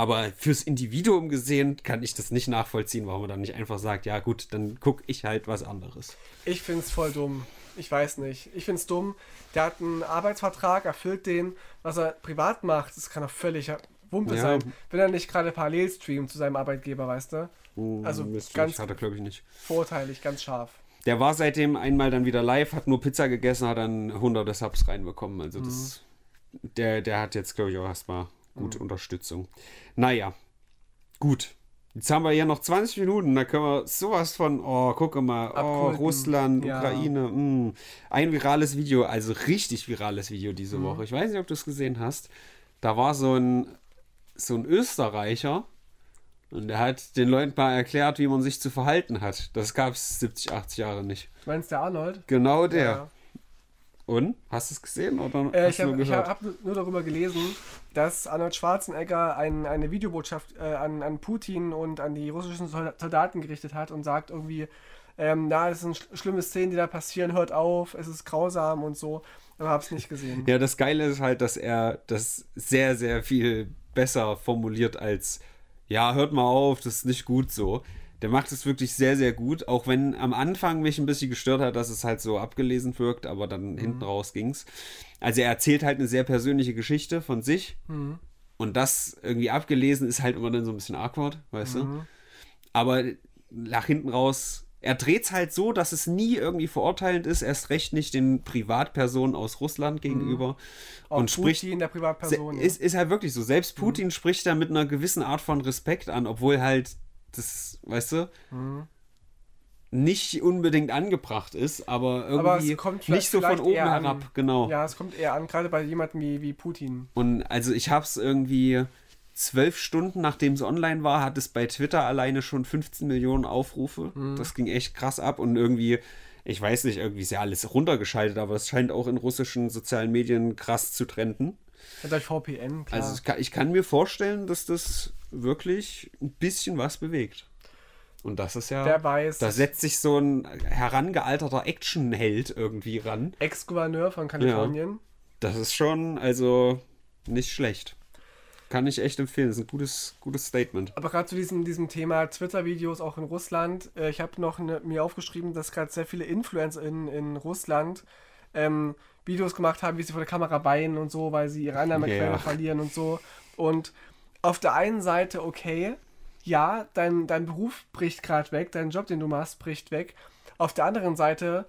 Aber fürs Individuum gesehen kann ich das nicht nachvollziehen, warum man dann nicht einfach sagt, ja gut, dann gucke ich halt was anderes. Ich find's voll dumm. Ich weiß nicht. Ich find's dumm. Der hat einen Arbeitsvertrag, erfüllt den, was er privat macht. Das kann doch völlig Wumpe Ja. sein, wenn er nicht gerade parallel streamt zu seinem Arbeitgeber, weißt du? Also Müsste ganz hat er glaube ich nicht. vorurteilig, ganz scharf. Der war seitdem einmal dann wieder live, hat nur Pizza gegessen, hat dann hunderte Subs reinbekommen. Also das, der, der hat jetzt glaube ich auch erstmal gute Unterstützung. Naja, gut. Jetzt haben wir hier noch 20 Minuten, da können wir sowas von, oh, gucke mal, oh. Russland, Ja. Ukraine, mh. ein virales Video, also richtig virales Video diese Mhm. Woche. Ich weiß nicht, ob du es gesehen hast. Da war so ein, so ein Österreicher und der hat den Leuten mal erklärt, wie man sich zu verhalten hat. Das gab es 70, 80 Jahre nicht. Du meinst der Arnold? Genau der. Ja. Und? Hast du es gesehen oder Äh, ich habe hab nur darüber gelesen, dass Arnold Schwarzenegger ein, eine Videobotschaft äh, an, an Putin und an die russischen Sol- Soldaten gerichtet hat und sagt irgendwie, ähm, na, das sind sch schlimme Szenen, die da passieren, hört auf, es ist grausam und so. Aber hab's nicht gesehen. Ja, das Geile ist halt, dass er das sehr, sehr viel besser formuliert als, ja, hört mal auf, das ist nicht gut so. Der macht es wirklich sehr, sehr gut, auch wenn am Anfang mich ein bisschen gestört hat, dass es halt so abgelesen wirkt, aber dann hinten raus ging's. Also er erzählt halt eine sehr persönliche Geschichte von sich und das irgendwie abgelesen ist halt immer dann so ein bisschen awkward, weißt du? Aber nach hinten raus, er dreht es halt so, dass es nie irgendwie verurteilend ist, erst recht nicht den Privatpersonen aus Russland gegenüber. Auch und spricht. Putin, der Privatperson. Ist, ist halt wirklich so. Selbst Putin spricht da mit einer gewissen Art von Respekt an, obwohl halt das, weißt du, nicht unbedingt angebracht ist, aber Aber irgendwie es kommt nicht so von oben eher an. herab, genau. Ja, es kommt eher an, gerade bei jemandem wie, wie Putin. Und also ich habe es irgendwie zwölf Stunden nachdem es online war, hat es bei Twitter alleine schon 15 Millionen Aufrufe. Mhm. Das ging echt krass ab und irgendwie, ich weiß nicht, irgendwie ist ja alles runtergeschaltet, aber es scheint auch in russischen sozialen Medien krass zu trenden. Ja, durch VPN, klar. Also ich kann, ich kann mir vorstellen, dass das wirklich ein bisschen was bewegt. Und das ist ja, Wer weiß. da setzt sich so ein herangealterter Actionheld irgendwie ran. Ex-Gouverneur von Kalifornien. Das ist schon, also nicht schlecht. Kann ich echt empfehlen. Das ist ein gutes, gutes Statement. Aber gerade zu diesem, diesem Thema Twitter-Videos auch in Russland, äh, ich habe noch ne, mir aufgeschrieben, dass gerade sehr viele Influencer in, in Russland ähm, Videos gemacht haben, wie sie vor der Kamera weinen und so, weil sie ihre Einnahmequelle Ja. verlieren und so. Und auf der einen Seite, okay, ja, dein, dein Beruf bricht gerade weg, dein Job, den du machst, bricht weg. Auf der anderen Seite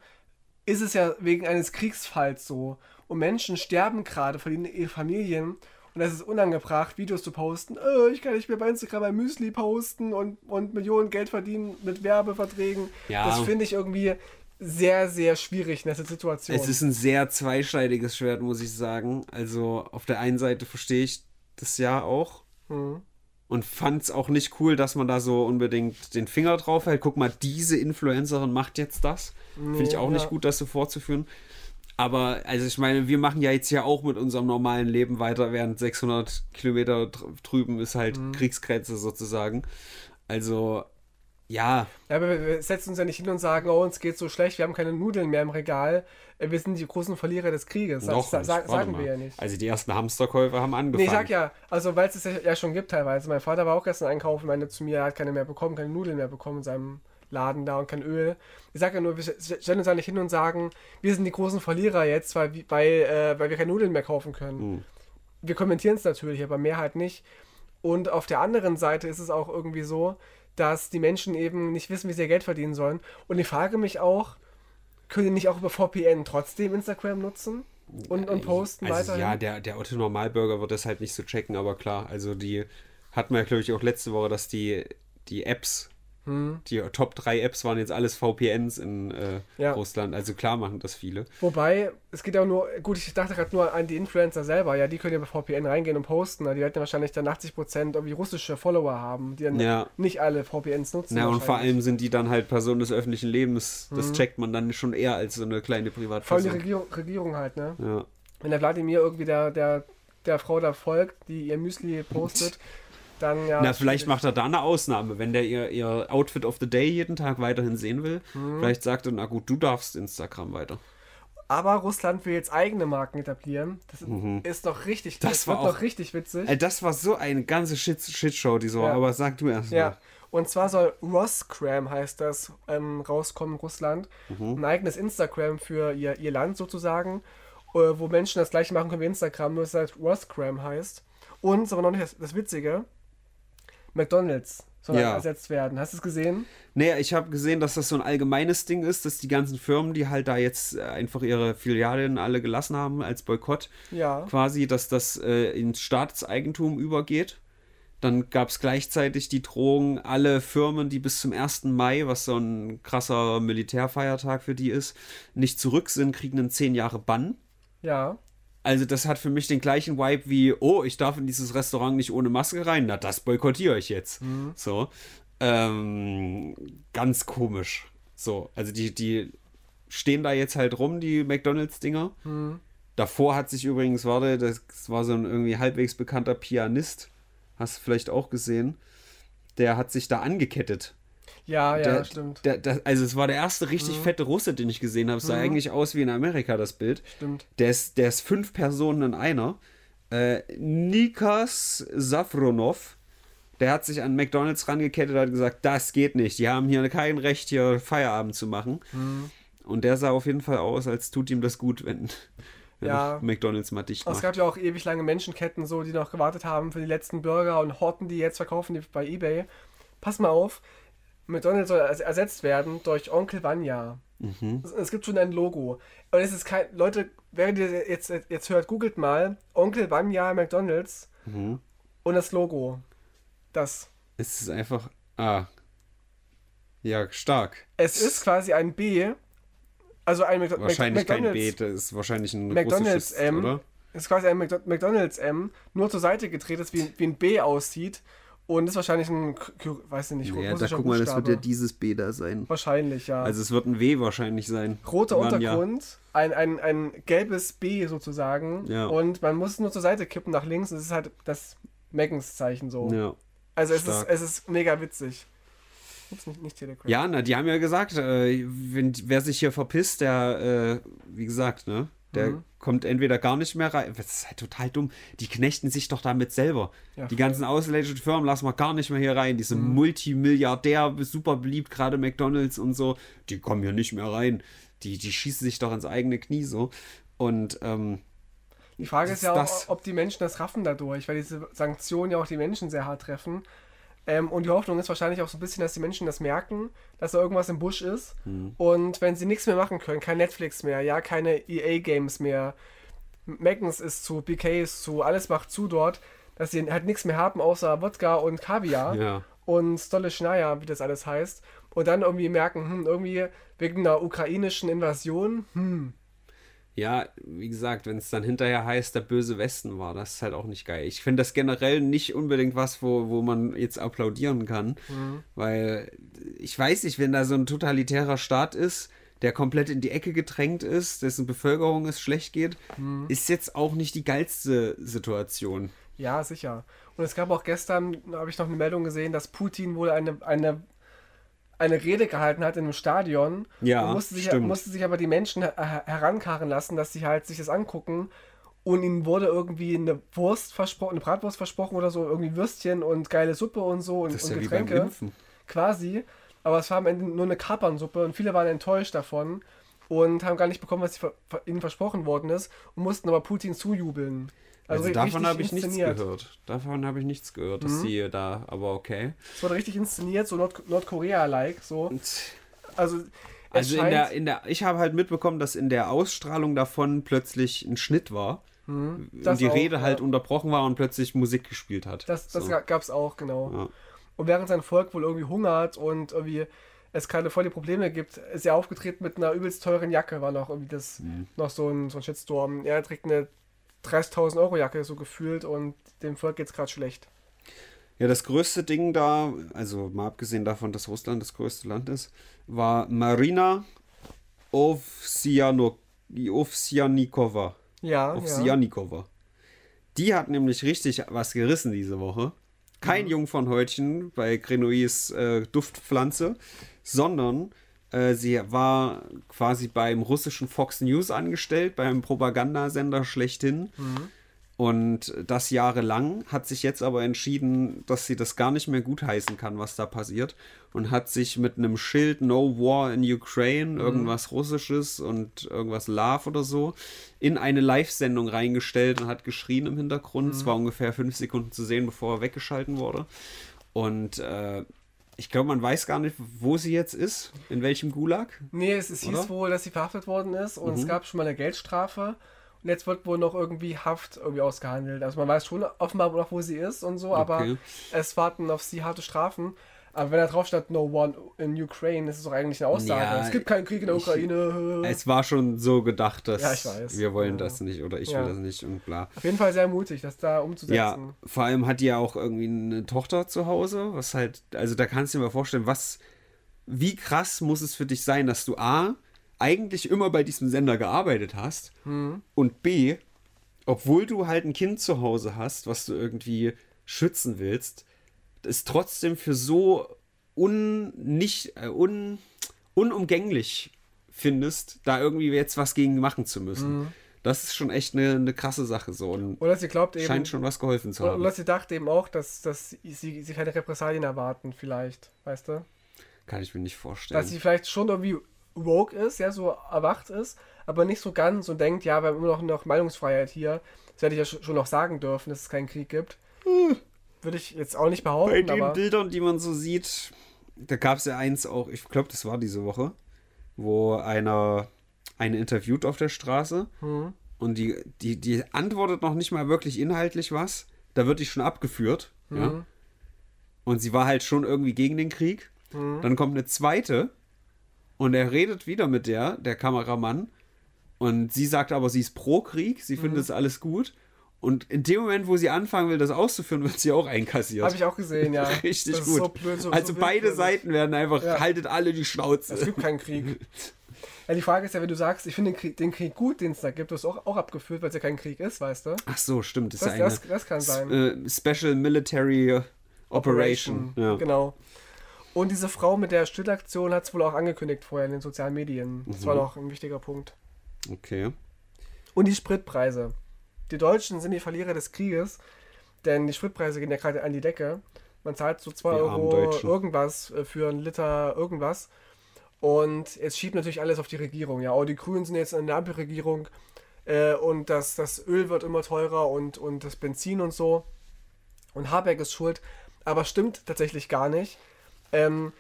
ist es ja wegen eines Kriegsfalls so. Und Menschen sterben gerade, verlieren ihre Familien. Und es ist unangebracht, Videos zu posten. Oh, ich kann nicht mehr bei Instagram ein Müsli posten und, und Millionen Geld verdienen mit Werbeverträgen. Ja. Das finde ich irgendwie sehr, sehr schwierig in dieser Situation. Es ist ein sehr zweischneidiges Schwert, muss ich sagen. Also auf der einen Seite verstehe ich das ja auch. Mhm. Und fand es auch nicht cool, dass man da so unbedingt den Finger drauf hält. Guck mal, diese Influencerin macht jetzt das. Finde ich auch ja. nicht gut, das so vorzuführen. Aber, also ich meine, wir machen ja jetzt ja auch mit unserem normalen Leben weiter, während 600 Kilometer dr- drüben ist halt Mhm. Kriegsgrenze sozusagen. Also, ja, Ja, aber wir- setzen uns ja nicht hin und sagen, oh, uns geht so schlecht, wir haben keine Nudeln mehr im Regal, wir sind die großen Verlierer des Krieges. Das noch sa nicht. sa Warte sagen wir ja nicht. Also die ersten Hamsterkäufe haben angefangen. Nee, ich sag ja, also weil es es ja, schon gibt teilweise. Mein Vater war auch gestern einkaufen, meinte zu mir, er hat keine mehr bekommen, keine Nudeln mehr bekommen in seinem Laden da und kein Öl. Ich sag ja nur, wir stellen uns ja nicht hin und sagen, wir sind die großen Verlierer jetzt, weil, wir- weil, äh, weil wir keine Nudeln mehr kaufen können. Hm. Wir kommentieren es natürlich, aber mehr halt nicht. Und auf der anderen Seite ist es auch irgendwie so, dass die Menschen eben nicht wissen, wie sie ihr Geld verdienen sollen. Und ich frage mich auch, können die nicht auch über VPN trotzdem Instagram nutzen und, und posten also, weiterhin? Ja, der, der Otto Normalbürger wird das halt nicht so checken, aber klar, also die hatten wir, glaube ich, auch letzte Woche, dass die, die Apps Die Top 3 Apps waren jetzt alles VPNs in äh, Ja. Russland. Also klar machen das viele. Wobei, es geht ja auch nur, gut, ich dachte gerade nur an die Influencer selber, ja, die können ja bei VPN reingehen und posten, na, die werden ja wahrscheinlich dann 80% irgendwie russische Follower haben, die dann Ja. nicht alle VPNs nutzen. Na, und vor allem sind die dann halt Personen des öffentlichen Lebens. Das checkt man dann schon eher als so eine kleine Vor allem die Privatperson. Regierung, Regierung halt, ne? Ja. Wenn der Wladimir irgendwie der, der, der Frau da folgt, die ihr Müsli postet, dann ja. Na, vielleicht macht er da eine Ausnahme, wenn der ihr, ihr Outfit of the Day jeden Tag weiterhin sehen will. Mhm. Vielleicht sagt er, na gut, du darfst Instagram weiter. Aber Russland will jetzt eigene Marken etablieren. Das ist noch richtig, Mhm. Das war wird auch- noch richtig witzig. Ey, das war so eine ganze Shit Shitshow, die so, Ja. aber sag du erst mal. Ja, und zwar soll Roscram, heißt das, ähm, rauskommen in Russland. Mhm. Ein eigenes Instagram für ihr, ihr Land sozusagen, äh, wo Menschen das gleiche machen können wie Instagram, nur dass es halt Roscram heißt. Und, aber noch nicht das, das Witzige, McDonalds soll Ja. ersetzt werden. Hast du es gesehen? Naja, ich habe gesehen, dass das so ein allgemeines Ding ist, dass die ganzen Firmen, die halt da jetzt äh, einfach ihre Filialen alle gelassen haben als Boykott, Ja. quasi, dass das äh, ins Staatseigentum übergeht. Dann gab es gleichzeitig die Drohung, alle Firmen, die bis zum 1. Mai, was so ein krasser Militärfeiertag für die ist, nicht zurück sind, kriegen einen 10 Jahre Bann. Ja. Also das hat für mich den gleichen Vibe wie, oh, ich darf in dieses Restaurant nicht ohne Maske rein, na das boykottiere ich jetzt. So. Ähm, ganz komisch. So, also die, die stehen da jetzt halt rum, die McDonalds-Dinger. Davor hat sich übrigens, warte, das war so ein irgendwie halbwegs bekannter Pianist, hast du vielleicht auch gesehen, der hat sich da angekettet. Ja, ja, der, stimmt. Der, der, also es war der erste richtig fette Russe, den ich gesehen habe. Es sah eigentlich aus wie in Amerika, das Bild. Stimmt. Der ist, der ist fünf Personen in einer. Äh, Nikas Safronov, der hat sich an McDonalds rangekettet und hat gesagt, das geht nicht. Die haben hier kein Recht, hier Feierabend zu machen. Und der sah auf jeden Fall aus, als tut ihm das gut, wenn, Ja. McDonalds mal dicht es macht. gab ja auch ewig lange Menschenketten, so, die noch gewartet haben für die letzten Burger und horten die jetzt, verkaufen die bei Ebay. Pass mal auf, McDonalds soll ers- ersetzt werden durch Onkel Vanya. Mhm. Es, gibt schon ein Logo. Und es ist kein. Leute, während ihr jetzt, jetzt hört, googelt mal Onkel Vanya McDonalds Mhm. und das Logo. Das. Es ist einfach. Ah. Ja, stark. Es ist quasi ein B. Also ein Mc- Wahrscheinlich kein McDonald's. B, das ist wahrscheinlich ein McDonald's M. oder? ist quasi ein McDo- McDonald's M, nur zur Seite gedreht ist, wie, wie ein B aussieht. Und ist wahrscheinlich ein, weiß ich nicht, Ja, da guck mal, das wird ja dieses B da sein. Wahrscheinlich, ja. Also es wird ein W wahrscheinlich sein. Roter Vanya. Untergrund, ein, ein, ein gelbes B sozusagen. Ja. Und man muss es nur zur Seite kippen nach links. Es ist halt das Meggans-Zeichen so. Ja. also es ist, es ist mega witzig. Ups, nicht, nicht Telegram. Ja, na, die haben ja gesagt, äh, wenn, wer sich hier verpisst, der, äh, wie gesagt, ne, der Mhm. kommt entweder gar nicht mehr rein. Das ist halt total dumm. Die knechten sich doch damit selber. Ja, die ganzen ausländischen Firmen lassen wir gar nicht mehr hier rein. Diese Mhm. Multimilliardär, super beliebt, gerade McDonalds und so, die kommen hier nicht mehr rein. Die, die schießen sich doch ins eigene Knie so. Und ähm, Die Frage ist ja auch, das. ob die Menschen das raffen dadurch, weil diese Sanktionen ja auch die Menschen sehr hart treffen. Ähm, und die Hoffnung ist wahrscheinlich auch so ein bisschen, dass die Menschen das merken, dass da irgendwas im Busch ist. Hm. Und wenn sie nichts mehr machen können, kein Netflix mehr, ja, keine EA-Games mehr, Magnus ist zu, BK ist zu, alles macht zu dort, dass sie halt nichts mehr haben außer Wodka und Kaviar ja. und Stolle Schneier, wie das alles heißt. Und dann irgendwie merken, hm, irgendwie wegen einer ukrainischen Invasion, hm, Ja, wie gesagt, wenn es dann hinterher heißt, der böse Westen war, das ist halt auch nicht geil. Ich finde das generell nicht unbedingt was, wo, wo man jetzt applaudieren kann, weil ich weiß nicht, wenn da so ein totalitärer Staat ist, der komplett in die Ecke gedrängt ist, dessen Bevölkerung es schlecht geht, ist jetzt auch nicht die geilste Situation. Ja, sicher. Und es gab auch gestern, habe ich noch eine Meldung gesehen, dass Putin wohl eine, eine, eine Rede gehalten hat in einem Stadion. Ja, und musste sich, musste sich aber die Menschen her herankarren lassen, dass sie halt sich das angucken. Und ihnen wurde irgendwie eine Wurst versprochen, eine Bratwurst versprochen oder so, irgendwie Würstchen und geile Suppe und so und, Das ist und ja wie beim Getränke. Impfen. Quasi. Aber es war am Ende nur eine Kapernsuppe und viele waren enttäuscht davon und haben gar nicht bekommen, was ihnen versprochen worden ist und mussten aber Putin zujubeln. Also, ri- davon habe ich nichts gehört. Davon habe ich nichts gehört, dass sie da, aber okay. Es wurde richtig inszeniert, so Nord Nordkorea-like. So. Also, Also in der, in der, ich habe halt mitbekommen, dass in der Ausstrahlung davon plötzlich ein Schnitt war. und die auch, Rede ja. halt unterbrochen war und plötzlich Musik gespielt hat. Das, das so. gab es auch, genau. Ja. Und während sein Volk wohl irgendwie hungert und irgendwie es keine voll die Probleme gibt, ist er aufgetreten mit einer übelst teuren Jacke, war noch irgendwie das, Mhm. noch so ein, so ein Shitstorm. Er trägt eine 30.000 Euro Jacke so gefühlt und dem Volk geht's gerade schlecht. Ja, das größte Ding da, also mal abgesehen davon, dass Russland das größte Land ist, war Marina Ovsjanikova. Ja, ja. Ovsjanikova. Die hat nämlich richtig was gerissen diese Woche. Kein Jungfernhäutchen bei Grenouilles äh, Duftpflanze, sondern sie war quasi beim russischen Fox News angestellt, beim Propagandasender schlechthin. Und das jahrelang hat sich jetzt aber entschieden, dass sie das gar nicht mehr gutheißen kann, was da passiert. Und hat sich mit einem Schild No War in Ukraine, irgendwas Russisches und irgendwas Love oder so, in eine Live-Sendung reingestellt und hat geschrien im Hintergrund. Es war ungefähr fünf Sekunden zu sehen, bevor er weggeschalten wurde. Und äh, ich glaube, man weiß gar nicht, wo sie jetzt ist, in welchem Gulag. Nee, es, es hieß? Mhm. wohl, dass sie verhaftet worden ist und es gab schon mal eine Geldstrafe. Und jetzt wird wohl noch irgendwie Haft irgendwie ausgehandelt. Also man weiß schon offenbar noch, wo sie ist und so, aber Okay. es warten auf sie harte Strafen. Aber wenn da drauf steht No One in Ukraine, das ist doch eigentlich eine Aussage. Ja, es gibt keinen Krieg in der ich- Ukraine. Es war schon so gedacht, dass Ja, ich weiß. wir wollen Ja. das nicht oder ich will das nicht und bla. Auf jeden Fall sehr mutig, das da umzusetzen. Ja, vor allem hat die ja auch irgendwie eine Tochter zu Hause, was halt, also da kannst du dir mal vorstellen, was, wie krass muss es für dich sein, dass du A, eigentlich immer bei diesem Sender gearbeitet hast und B, obwohl du halt ein Kind zu Hause hast, was du irgendwie schützen willst, es trotzdem für so un, nicht, äh, un, unumgänglich findest, da irgendwie jetzt was gegen machen zu müssen. Das ist schon echt eine, eine krasse Sache so und Oder sie glaubt eben. scheint schon was geholfen zu oder, haben. oder sie dachte eben auch, dass, dass sie, sie keine Repressalien erwarten, vielleicht. Weißt du? Kann ich mir nicht vorstellen. dass sie vielleicht schon irgendwie woke ist, ja, so erwacht ist, aber nicht so ganz und denkt, ja, wir haben immer noch, noch Meinungsfreiheit hier. Das hätte ich ja sch- schon noch sagen dürfen, dass es keinen Krieg gibt. Würde ich jetzt auch nicht Bei behaupten, den aber Bildern, die man so sieht, da gab es ja eins auch, ich glaube, das war diese Woche, wo einer eine interviewt auf der Straße Hm. und die, die, die antwortet noch nicht mal wirklich inhaltlich was. Da wird die schon abgeführt. Hm. Ja? Und sie war halt schon irgendwie gegen den Krieg. Hm. Dann kommt eine zweite und er redet wieder mit der, der Kameramann. Und sie sagt aber, sie ist pro Krieg, Hm. sie findet es alles gut. Und in dem Moment, wo sie anfangen will, das auszuführen, wird sie auch einkassiert. habe ich auch gesehen, ja. Richtig gut. so blöd, so- also so beide willkürlich. Seiten werden einfach, Ja. haltet alle die Schnauze. Es gibt keinen Krieg. Ja, die Frage ist ja, wenn du sagst, ich finde den Krieg, den Krieg gut, den es da gibt, du hast auch, auch abgeführt, weil es ja kein Krieg ist, weißt du? Ach so, stimmt. Das, Das, ist ja das, das kann sein. äh, Special Military Operation. Ja. Genau. Und diese Frau mit der Stillaktion hat es wohl auch angekündigt vorher in den sozialen Medien. Das Mhm. war noch ein wichtiger Punkt. Okay. Und die Spritpreise. Die Deutschen sind die Verlierer des Krieges, denn die Spritpreise gehen ja gerade an die Decke. Man zahlt so 2 Die armen Euro irgendwas äh, für einen Liter irgendwas. Und jetzt schiebt natürlich alles auf die Regierung. Ja, oh, die Grünen sind jetzt in der Ampelregierung äh, und das, das Öl wird immer teurer und, und das Benzin und so. Und Habeck ist schuld. Aber stimmt tatsächlich gar nicht. Ähm,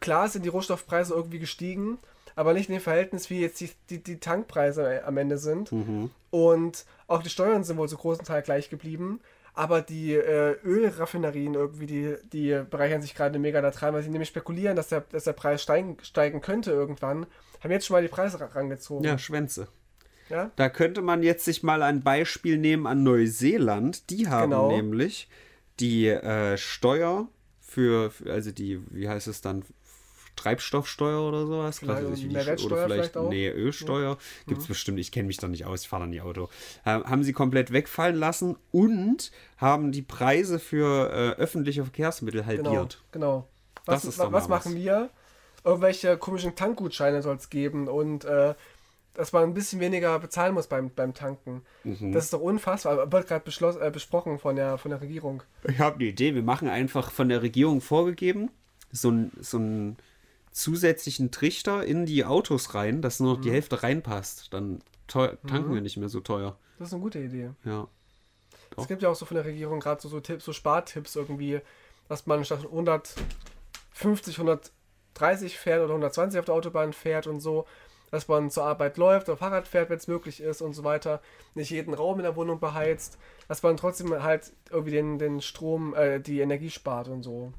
klar sind die Rohstoffpreise irgendwie gestiegen, aber nicht in dem Verhältnis, wie jetzt die, die, die Tankpreise am Ende sind. Und auch die Steuern sind wohl zu großen Teil gleich geblieben. Aber die äh, Ölraffinerien irgendwie, die, die bereichern sich gerade mega da dran, weil sie nämlich spekulieren, dass der, dass der Preis steigen, steigen könnte irgendwann. Haben jetzt schon mal die Preise ra- rangezogen. Ja, Schwänze. Ja? Da könnte man jetzt sich mal ein Beispiel nehmen an Neuseeland. Die haben Genau. nämlich die äh, Steuer für, also die, wie heißt es dann, Treibstoffsteuer oder sowas? Vielleicht Weiß ich oder vielleicht, vielleicht auch? nee, Ölsteuer. Gibt es bestimmt, ich kenne mich da nicht aus, ich fahre da nie Auto. Ähm, haben sie komplett wegfallen lassen und haben die Preise für äh, öffentliche Verkehrsmittel Genau. halbiert. genau. Was, Das ist was was. machen wir? Irgendwelche komischen Tankgutscheine soll es geben und äh, dass man ein bisschen weniger bezahlen muss beim, beim Tanken. Mhm. Das ist doch unfassbar. Wird gerade äh, besprochen von der, von der Regierung. Ich habe eine Idee. Wir machen einfach von der Regierung vorgegeben, so einen so einen zusätzlichen Trichter in die Autos rein, dass nur noch Mhm. die Hälfte reinpasst. Dann teuer, tanken wir nicht mehr so teuer. Das ist eine gute Idee. Ja. Doch. Es gibt ja auch so von der Regierung gerade so, so Tipps, so Spartipps irgendwie, dass man statt 150, 130 fährt oder 120 auf der Autobahn fährt und so, dass man zur Arbeit läuft oder Fahrrad fährt, wenn es möglich ist und so weiter, nicht jeden Raum in der Wohnung beheizt, dass man trotzdem halt irgendwie den, den Strom, äh, die Energie spart und so.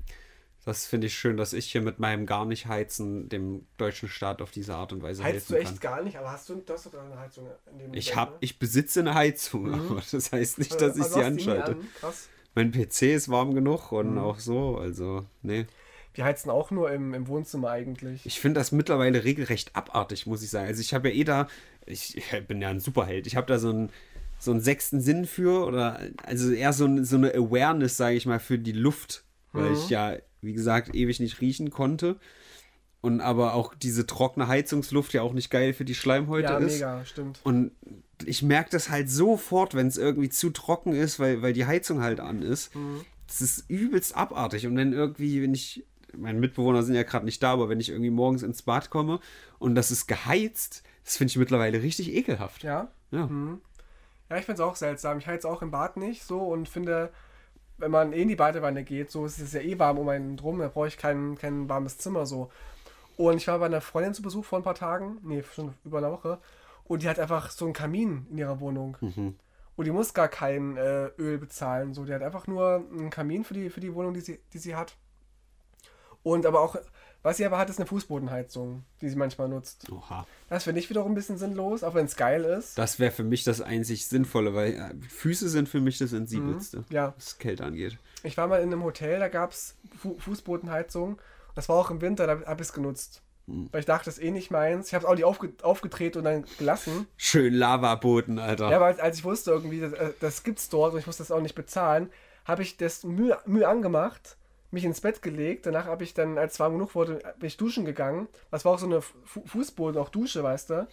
Das finde ich schön, dass ich hier mit meinem gar nicht heizen dem deutschen Staat auf diese Art und Weise Heizt du echt kann. gar nicht, aber hast du, du hast doch eine Heizung in dem Ich Bett, hab, ne? ich besitze eine Heizung, aber das heißt nicht, dass ich Also sie du nie anschalte. an? Krass. Mein PC ist warm genug und Mhm. auch so, also, nee. Wir heizen auch nur im, im Wohnzimmer eigentlich. Ich finde das mittlerweile regelrecht abartig, muss ich sagen. Also ich habe ja eh da, ich, ich bin ja ein Superheld, ich habe da so einen, so einen sechsten Sinn für oder also eher so, ein- so eine Awareness, sage ich mal, für die Luft, weil Mhm. ich ja, wie gesagt, ewig nicht riechen konnte. Und aber auch diese trockene Heizungsluft ja auch nicht geil für die Schleimhäute ja, ist. mega, stimmt. Und ich merke das halt sofort, wenn es irgendwie zu trocken ist, weil, weil die Heizung halt an ist. Das ist übelst abartig. Und wenn irgendwie, wenn ich, meine Mitbewohner sind ja gerade nicht da, aber wenn ich irgendwie morgens ins Bad komme und das ist geheizt, das finde ich mittlerweile richtig ekelhaft. Ja. Ja. Ja, ich finde es auch seltsam. Ich heiz auch im Bad nicht so und finde, wenn man eh in die Badewanne geht, so ist es ja eh warm um einen drum, da brauche ich kein, kein warmes Zimmer so. Und ich war bei einer Freundin zu Besuch vor ein paar Tagen, nee, schon über eine Woche, und die hat einfach so einen Kamin in ihrer Wohnung. Und die muss gar kein äh, Öl bezahlen, so. Die hat einfach nur einen Kamin für die, für die Wohnung, die sie, die sie hat. Und aber auch, was sie aber hat, ist eine Fußbodenheizung, die sie manchmal nutzt. Oha. Das finde ich wiederum ein bisschen sinnlos, auch wenn es geil ist. Das wäre für mich das einzig Sinnvolle, weil äh, Füße sind für mich das Sensibelste, Ja. was Kälte angeht. Ich war mal in einem Hotel, da gab es Fu Fußbodenheizung. Das war auch im Winter, da habe ich es genutzt. Weil ich dachte, das ist eh nicht meins. Ich habe es auch nicht aufge aufgedreht und dann gelassen. Schön Lavaboden, Alter. Ja, weil als ich wusste irgendwie, das, äh, das gibt's dort und ich musste das auch nicht bezahlen, habe ich das Mühe, Mühe angemacht, mich ins Bett gelegt. Danach habe ich dann, als es warm genug wurde, bin ich duschen gegangen. Das war auch so eine Fu Fußboden, auch Dusche, weißt du.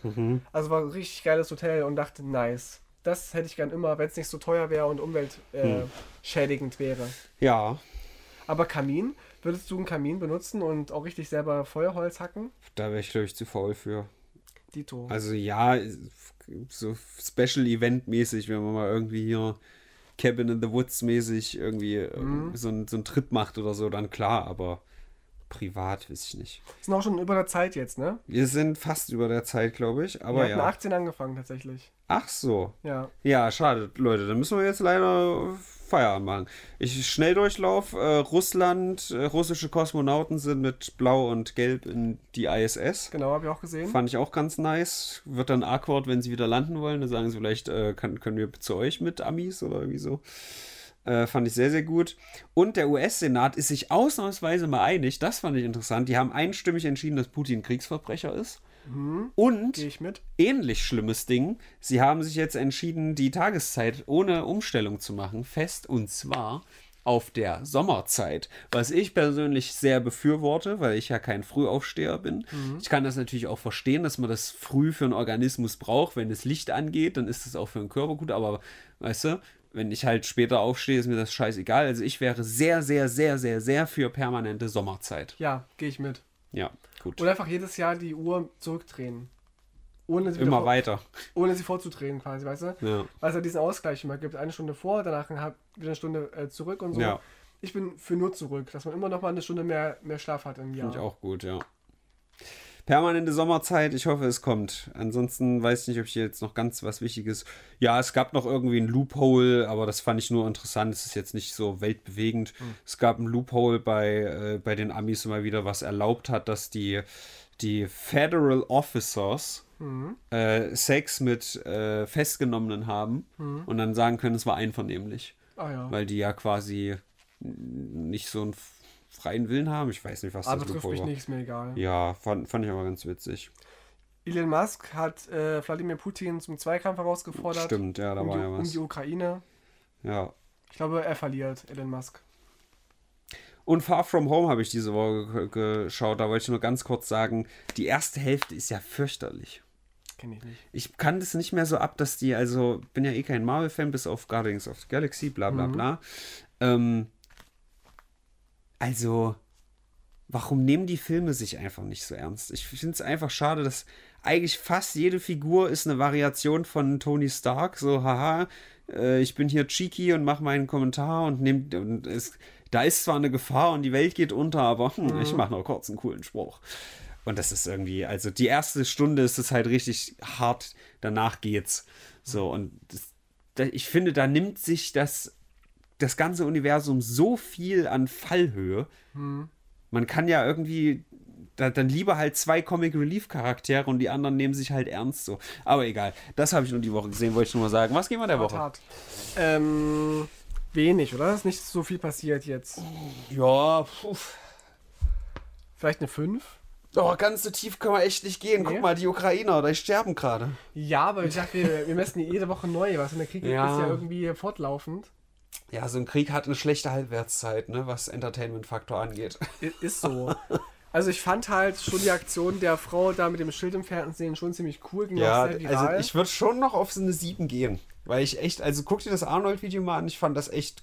Also war ein richtig geiles Hotel und dachte, nice. Das hätte ich gern immer, wenn es nicht so teuer wäre und umweltschädigend äh, schädigend wäre. ja, Aber Kamin, würdest du einen Kamin benutzen und auch richtig selber Feuerholz hacken? da wäre ich, glaube ich, zu faul für. Dito. Also ja, so Special Event mäßig, wenn man mal irgendwie hier Cabin in the Woods mäßig irgendwie ähm, so, ein, so einen Trip macht oder so, dann klar, aber privat weiß ich nicht. Sind auch schon über der Zeit jetzt, ne? Wir sind fast über der Zeit, glaube ich, Wir aber hatten ja. 18 angefangen tatsächlich. Ach so. Ja. Ja, schade, Leute, dann müssen wir jetzt leider Feierabend machen. Ich Schnelldurchlauf, äh, Russland, äh, russische Kosmonauten sind mit Blau und Gelb in die ISS. Genau, habe ich auch gesehen. Fand ich auch ganz nice. Wird dann awkward, wenn sie wieder landen wollen. Dann sagen sie vielleicht, äh, kann, können wir zu euch mit Amis oder irgendwie so. Äh, fand ich sehr, sehr gut. Und der US-Senat ist sich ausnahmsweise mal einig. Das fand ich interessant. Die haben einstimmig entschieden, dass Putin Kriegsverbrecher ist. Und ich mit. ähnlich schlimmes Ding. Sie haben sich jetzt entschieden, die Tageszeit ohne Umstellung zu machen, fest und zwar auf der Sommerzeit, was ich persönlich sehr befürworte, weil ich ja kein Frühaufsteher bin. Ich kann das natürlich auch verstehen, dass man das früh für einen Organismus braucht, wenn das Licht angeht, dann ist es auch für den Körper gut, aber weißt du, wenn ich halt später aufstehe, ist mir das scheißegal. Also ich wäre sehr, sehr, sehr, sehr, sehr für permanente Sommerzeit. Ja, gehe ich mit. Ja, gut. Und einfach jedes Jahr die Uhr zurückdrehen. Ohne sie, Immer vor- weiter. ohne sie vorzudrehen quasi, weißt du? Ja. Weil es ja diesen Ausgleich immer gibt. Eine Stunde vor, danach wieder eine Stunde äh, zurück und so. Ja. Ich bin für nur zurück, dass man immer noch mal eine Stunde mehr, mehr Schlaf hat im Jahr. Finde ich auch gut, ja. Permanente Sommerzeit, ich hoffe, es kommt. Ansonsten weiß ich nicht, ob ich hier jetzt noch ganz was Wichtiges. Ja, es gab noch irgendwie ein Loophole, aber das fand ich nur interessant. Es ist jetzt nicht so weltbewegend. Es gab ein Loophole bei, äh, bei den Amis immer wieder, was erlaubt hat, dass die, die Federal Officers äh, Sex mit äh, Festgenommenen haben und dann sagen können, es war einvernehmlich. Ah ja. Weil die ja quasi nicht so einen freien Willen haben. Ich weiß nicht, was Aber das betrifft mich war. nicht, ist mir egal. Ja, fand, fand ich aber ganz witzig. Elon Musk hat äh, Wladimir Putin zum Zweikampf herausgefordert. Stimmt, ja, da um, war die, ja um was. die Ukraine. Ja. Ich glaube, er verliert, Elon Musk. Und Far From Home habe ich diese Woche ge geschaut. Da wollte ich nur ganz kurz sagen, die erste Hälfte ist ja fürchterlich. Kenne ich nicht. Ich kann das nicht mehr so ab, dass die, also bin ja eh kein Marvel-Fan, bis auf Guardians of the Galaxy, bla bla bla. Ähm, also, warum nehmen die Filme sich einfach nicht so ernst? Ich finde es einfach schade, dass eigentlich fast jede Figur ist eine Variation von Tony Stark. So, haha, äh, ich bin hier cheeky und mache meinen Kommentar und nehme. Da ist zwar eine Gefahr und die Welt geht unter, aber hm, ich mache noch kurz einen coolen Spruch. Und das ist irgendwie, also die erste Stunde ist es halt richtig hart, danach geht's. So, und das, da, ich finde, da nimmt sich das, das ganze Universum so viel an Fallhöhe. Man kann ja irgendwie da, dann lieber halt zwei Comic Relief Charaktere und die anderen nehmen sich halt ernst so. Aber egal, das habe ich nur die Woche gesehen, wollte ich nur mal sagen. Was gehen wir der Hart, Woche? hart. Ähm, wenig, oder? Ist nicht so viel passiert jetzt. Ja, puh. Vielleicht eine 5? Oh, ganz so tief können wir echt nicht gehen. Nee. Guck mal, die Ukrainer, die sterben gerade. Ja, aber ich dachte, wir, wir messen jede Woche neu was. Und der Krieg Ja. ist ja irgendwie fortlaufend. Ja, so ein Krieg hat eine schlechte Halbwertszeit, ne, was Entertainment-Faktor angeht. Ist so. Also ich fand halt schon die Aktion der Frau da mit dem Schild im Fernsehen schon ziemlich cool. Ging Ja, also ich würde schon noch auf so eine 7 gehen. Weil ich echt, also guck dir das Arnold-Video mal an, ich fand das echt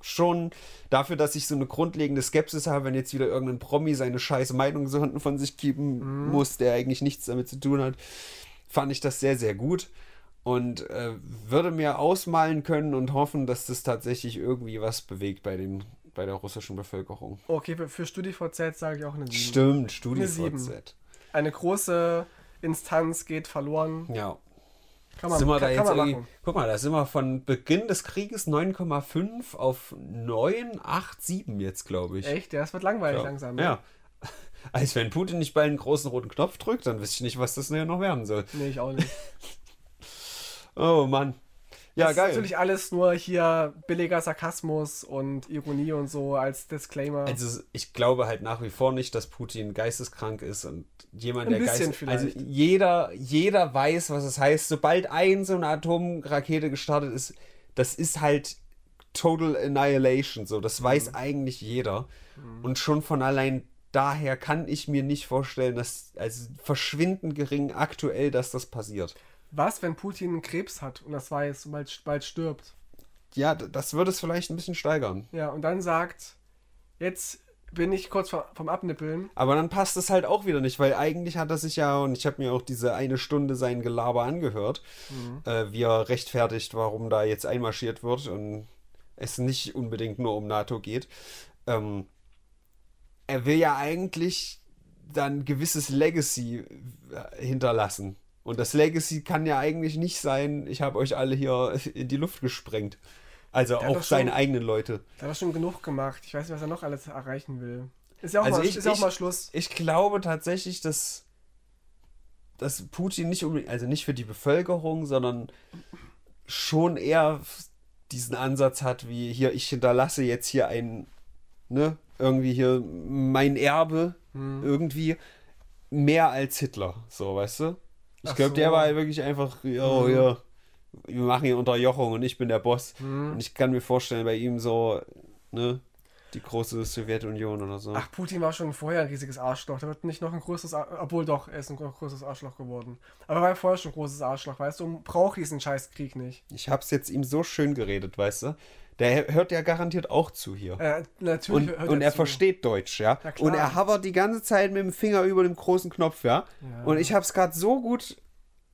schon dafür, dass ich so eine grundlegende Skepsis habe, wenn jetzt wieder irgendein Promi seine scheiß Meinung so hinten von sich geben muss, der eigentlich nichts damit zu tun hat, fand ich das sehr, sehr gut. Und äh, würde mir ausmalen können und hoffen, dass das tatsächlich irgendwie was bewegt bei, den, bei der russischen Bevölkerung. okay, für, StudiVZ sage ich auch eine 7. Stimmt, Eine. StudiVZ. Eine große Instanz geht verloren. Ja. Kann man, sind wir kann, da jetzt irgendwie, machen. guck mal, da sind wir von Beginn des Krieges 9,5 auf 9, 8, 7 jetzt, glaube ich. Echt? Ja, es wird langweilig Ja. langsam. ne? Ja. Als wenn Putin nicht bald einen großen roten Knopf drückt, dann weiß ich nicht, was das noch werden soll. Nee, ich auch nicht. Oh Mann. Ja, das geil. ist natürlich alles nur hier billiger Sarkasmus und Ironie und so als Disclaimer. Also ich glaube halt nach wie vor nicht, dass Putin geisteskrank ist und jemand, Ein der Geist, also vielleicht. jeder, jeder weiß, was es heißt. Sobald ein so eine Atomrakete gestartet ist, das ist halt Total Annihilation. So, das weiß Mhm. eigentlich jeder. Und schon von allein daher kann ich mir nicht vorstellen, dass also verschwindend gering aktuell, dass das passiert. Was, wenn Putin Krebs hat und das weiß und bald, bald stirbt? Ja, das würde es vielleicht ein bisschen steigern. Ja, und dann sagt, jetzt bin ich kurz vom, vom Abnippeln. Aber dann passt es halt auch wieder nicht, weil eigentlich hat er sich ja, und ich habe mir auch diese eine Stunde sein Gelaber angehört, äh, wie er rechtfertigt, warum da jetzt einmarschiert wird und es nicht unbedingt nur um NATO geht. Ähm, er will ja eigentlich dann gewisses Legacy äh, hinterlassen. Und das Legacy kann ja eigentlich nicht sein, ich habe euch alle hier in die Luft gesprengt. Also hat auch doch seine schon- eigenen Leute. Da hat er schon genug gemacht. Ich weiß nicht, was er noch alles erreichen will. Ist ja auch, Also mal, ich- ist ja auch ich- mal Schluss. Ich glaube tatsächlich, dass, dass Putin nicht unbedingt, also nicht für die Bevölkerung, sondern schon eher diesen Ansatz hat, wie hier, ich hinterlasse jetzt hier ein, ne, irgendwie hier mein Erbe, Hm. irgendwie mehr als Hitler, so, weißt du? Ich glaube, der so. war wirklich einfach, oh, Mhm. ja, wir machen hier Unterjochung und ich bin der Boss. Hm. Und ich kann mir vorstellen, bei ihm so, ne, die große Sowjetunion oder so. Ach, Putin war schon vorher ein riesiges Arschloch. Der wird nicht noch ein größeres Ar Obwohl doch, er ist ein großes Arschloch geworden. Aber er war vorher schon ein großes Arschloch, weißt du? Und braucht diesen Scheißkrieg nicht. Ich hab's jetzt ihm so schön geredet, weißt du? Der hört ja garantiert auch zu hier. Äh, natürlich Und, hört und er zu. versteht Deutsch, ja? Und er hovert die ganze Zeit mit dem Finger über dem großen Knopf, ja? Ja. Und ich hab's gerade so gut,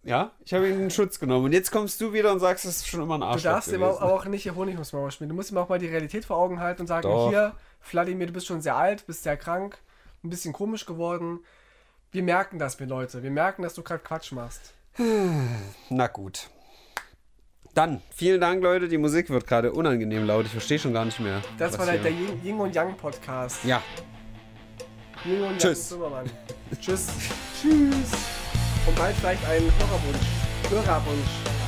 ja? Ich habe ihn in Schutz genommen. Und jetzt kommst du wieder und sagst, es ist schon immer ein Du Arschloch darfst ihm gewesen. aber auch nicht hier Honig ums Maul spielen. Du musst ihm auch mal die Realität vor Augen halten und sagen, Doch. hier, Vladimir, du bist schon sehr alt, bist sehr krank, ein bisschen komisch geworden. Wir merken das, wir Leute. Wir merken, dass du gerade Quatsch machst. Na gut. Dann, vielen Dank, Leute. Die Musik wird gerade unangenehm laut. Ich verstehe schon gar nicht mehr. Das war der, hier- der Yin Yin und Yang Podcast. Ja, Yin und Tschüss. Yang Zimmermann. Tschüss. Tschüss. Und bald vielleicht ein Hörerwunsch. Hörerwunsch.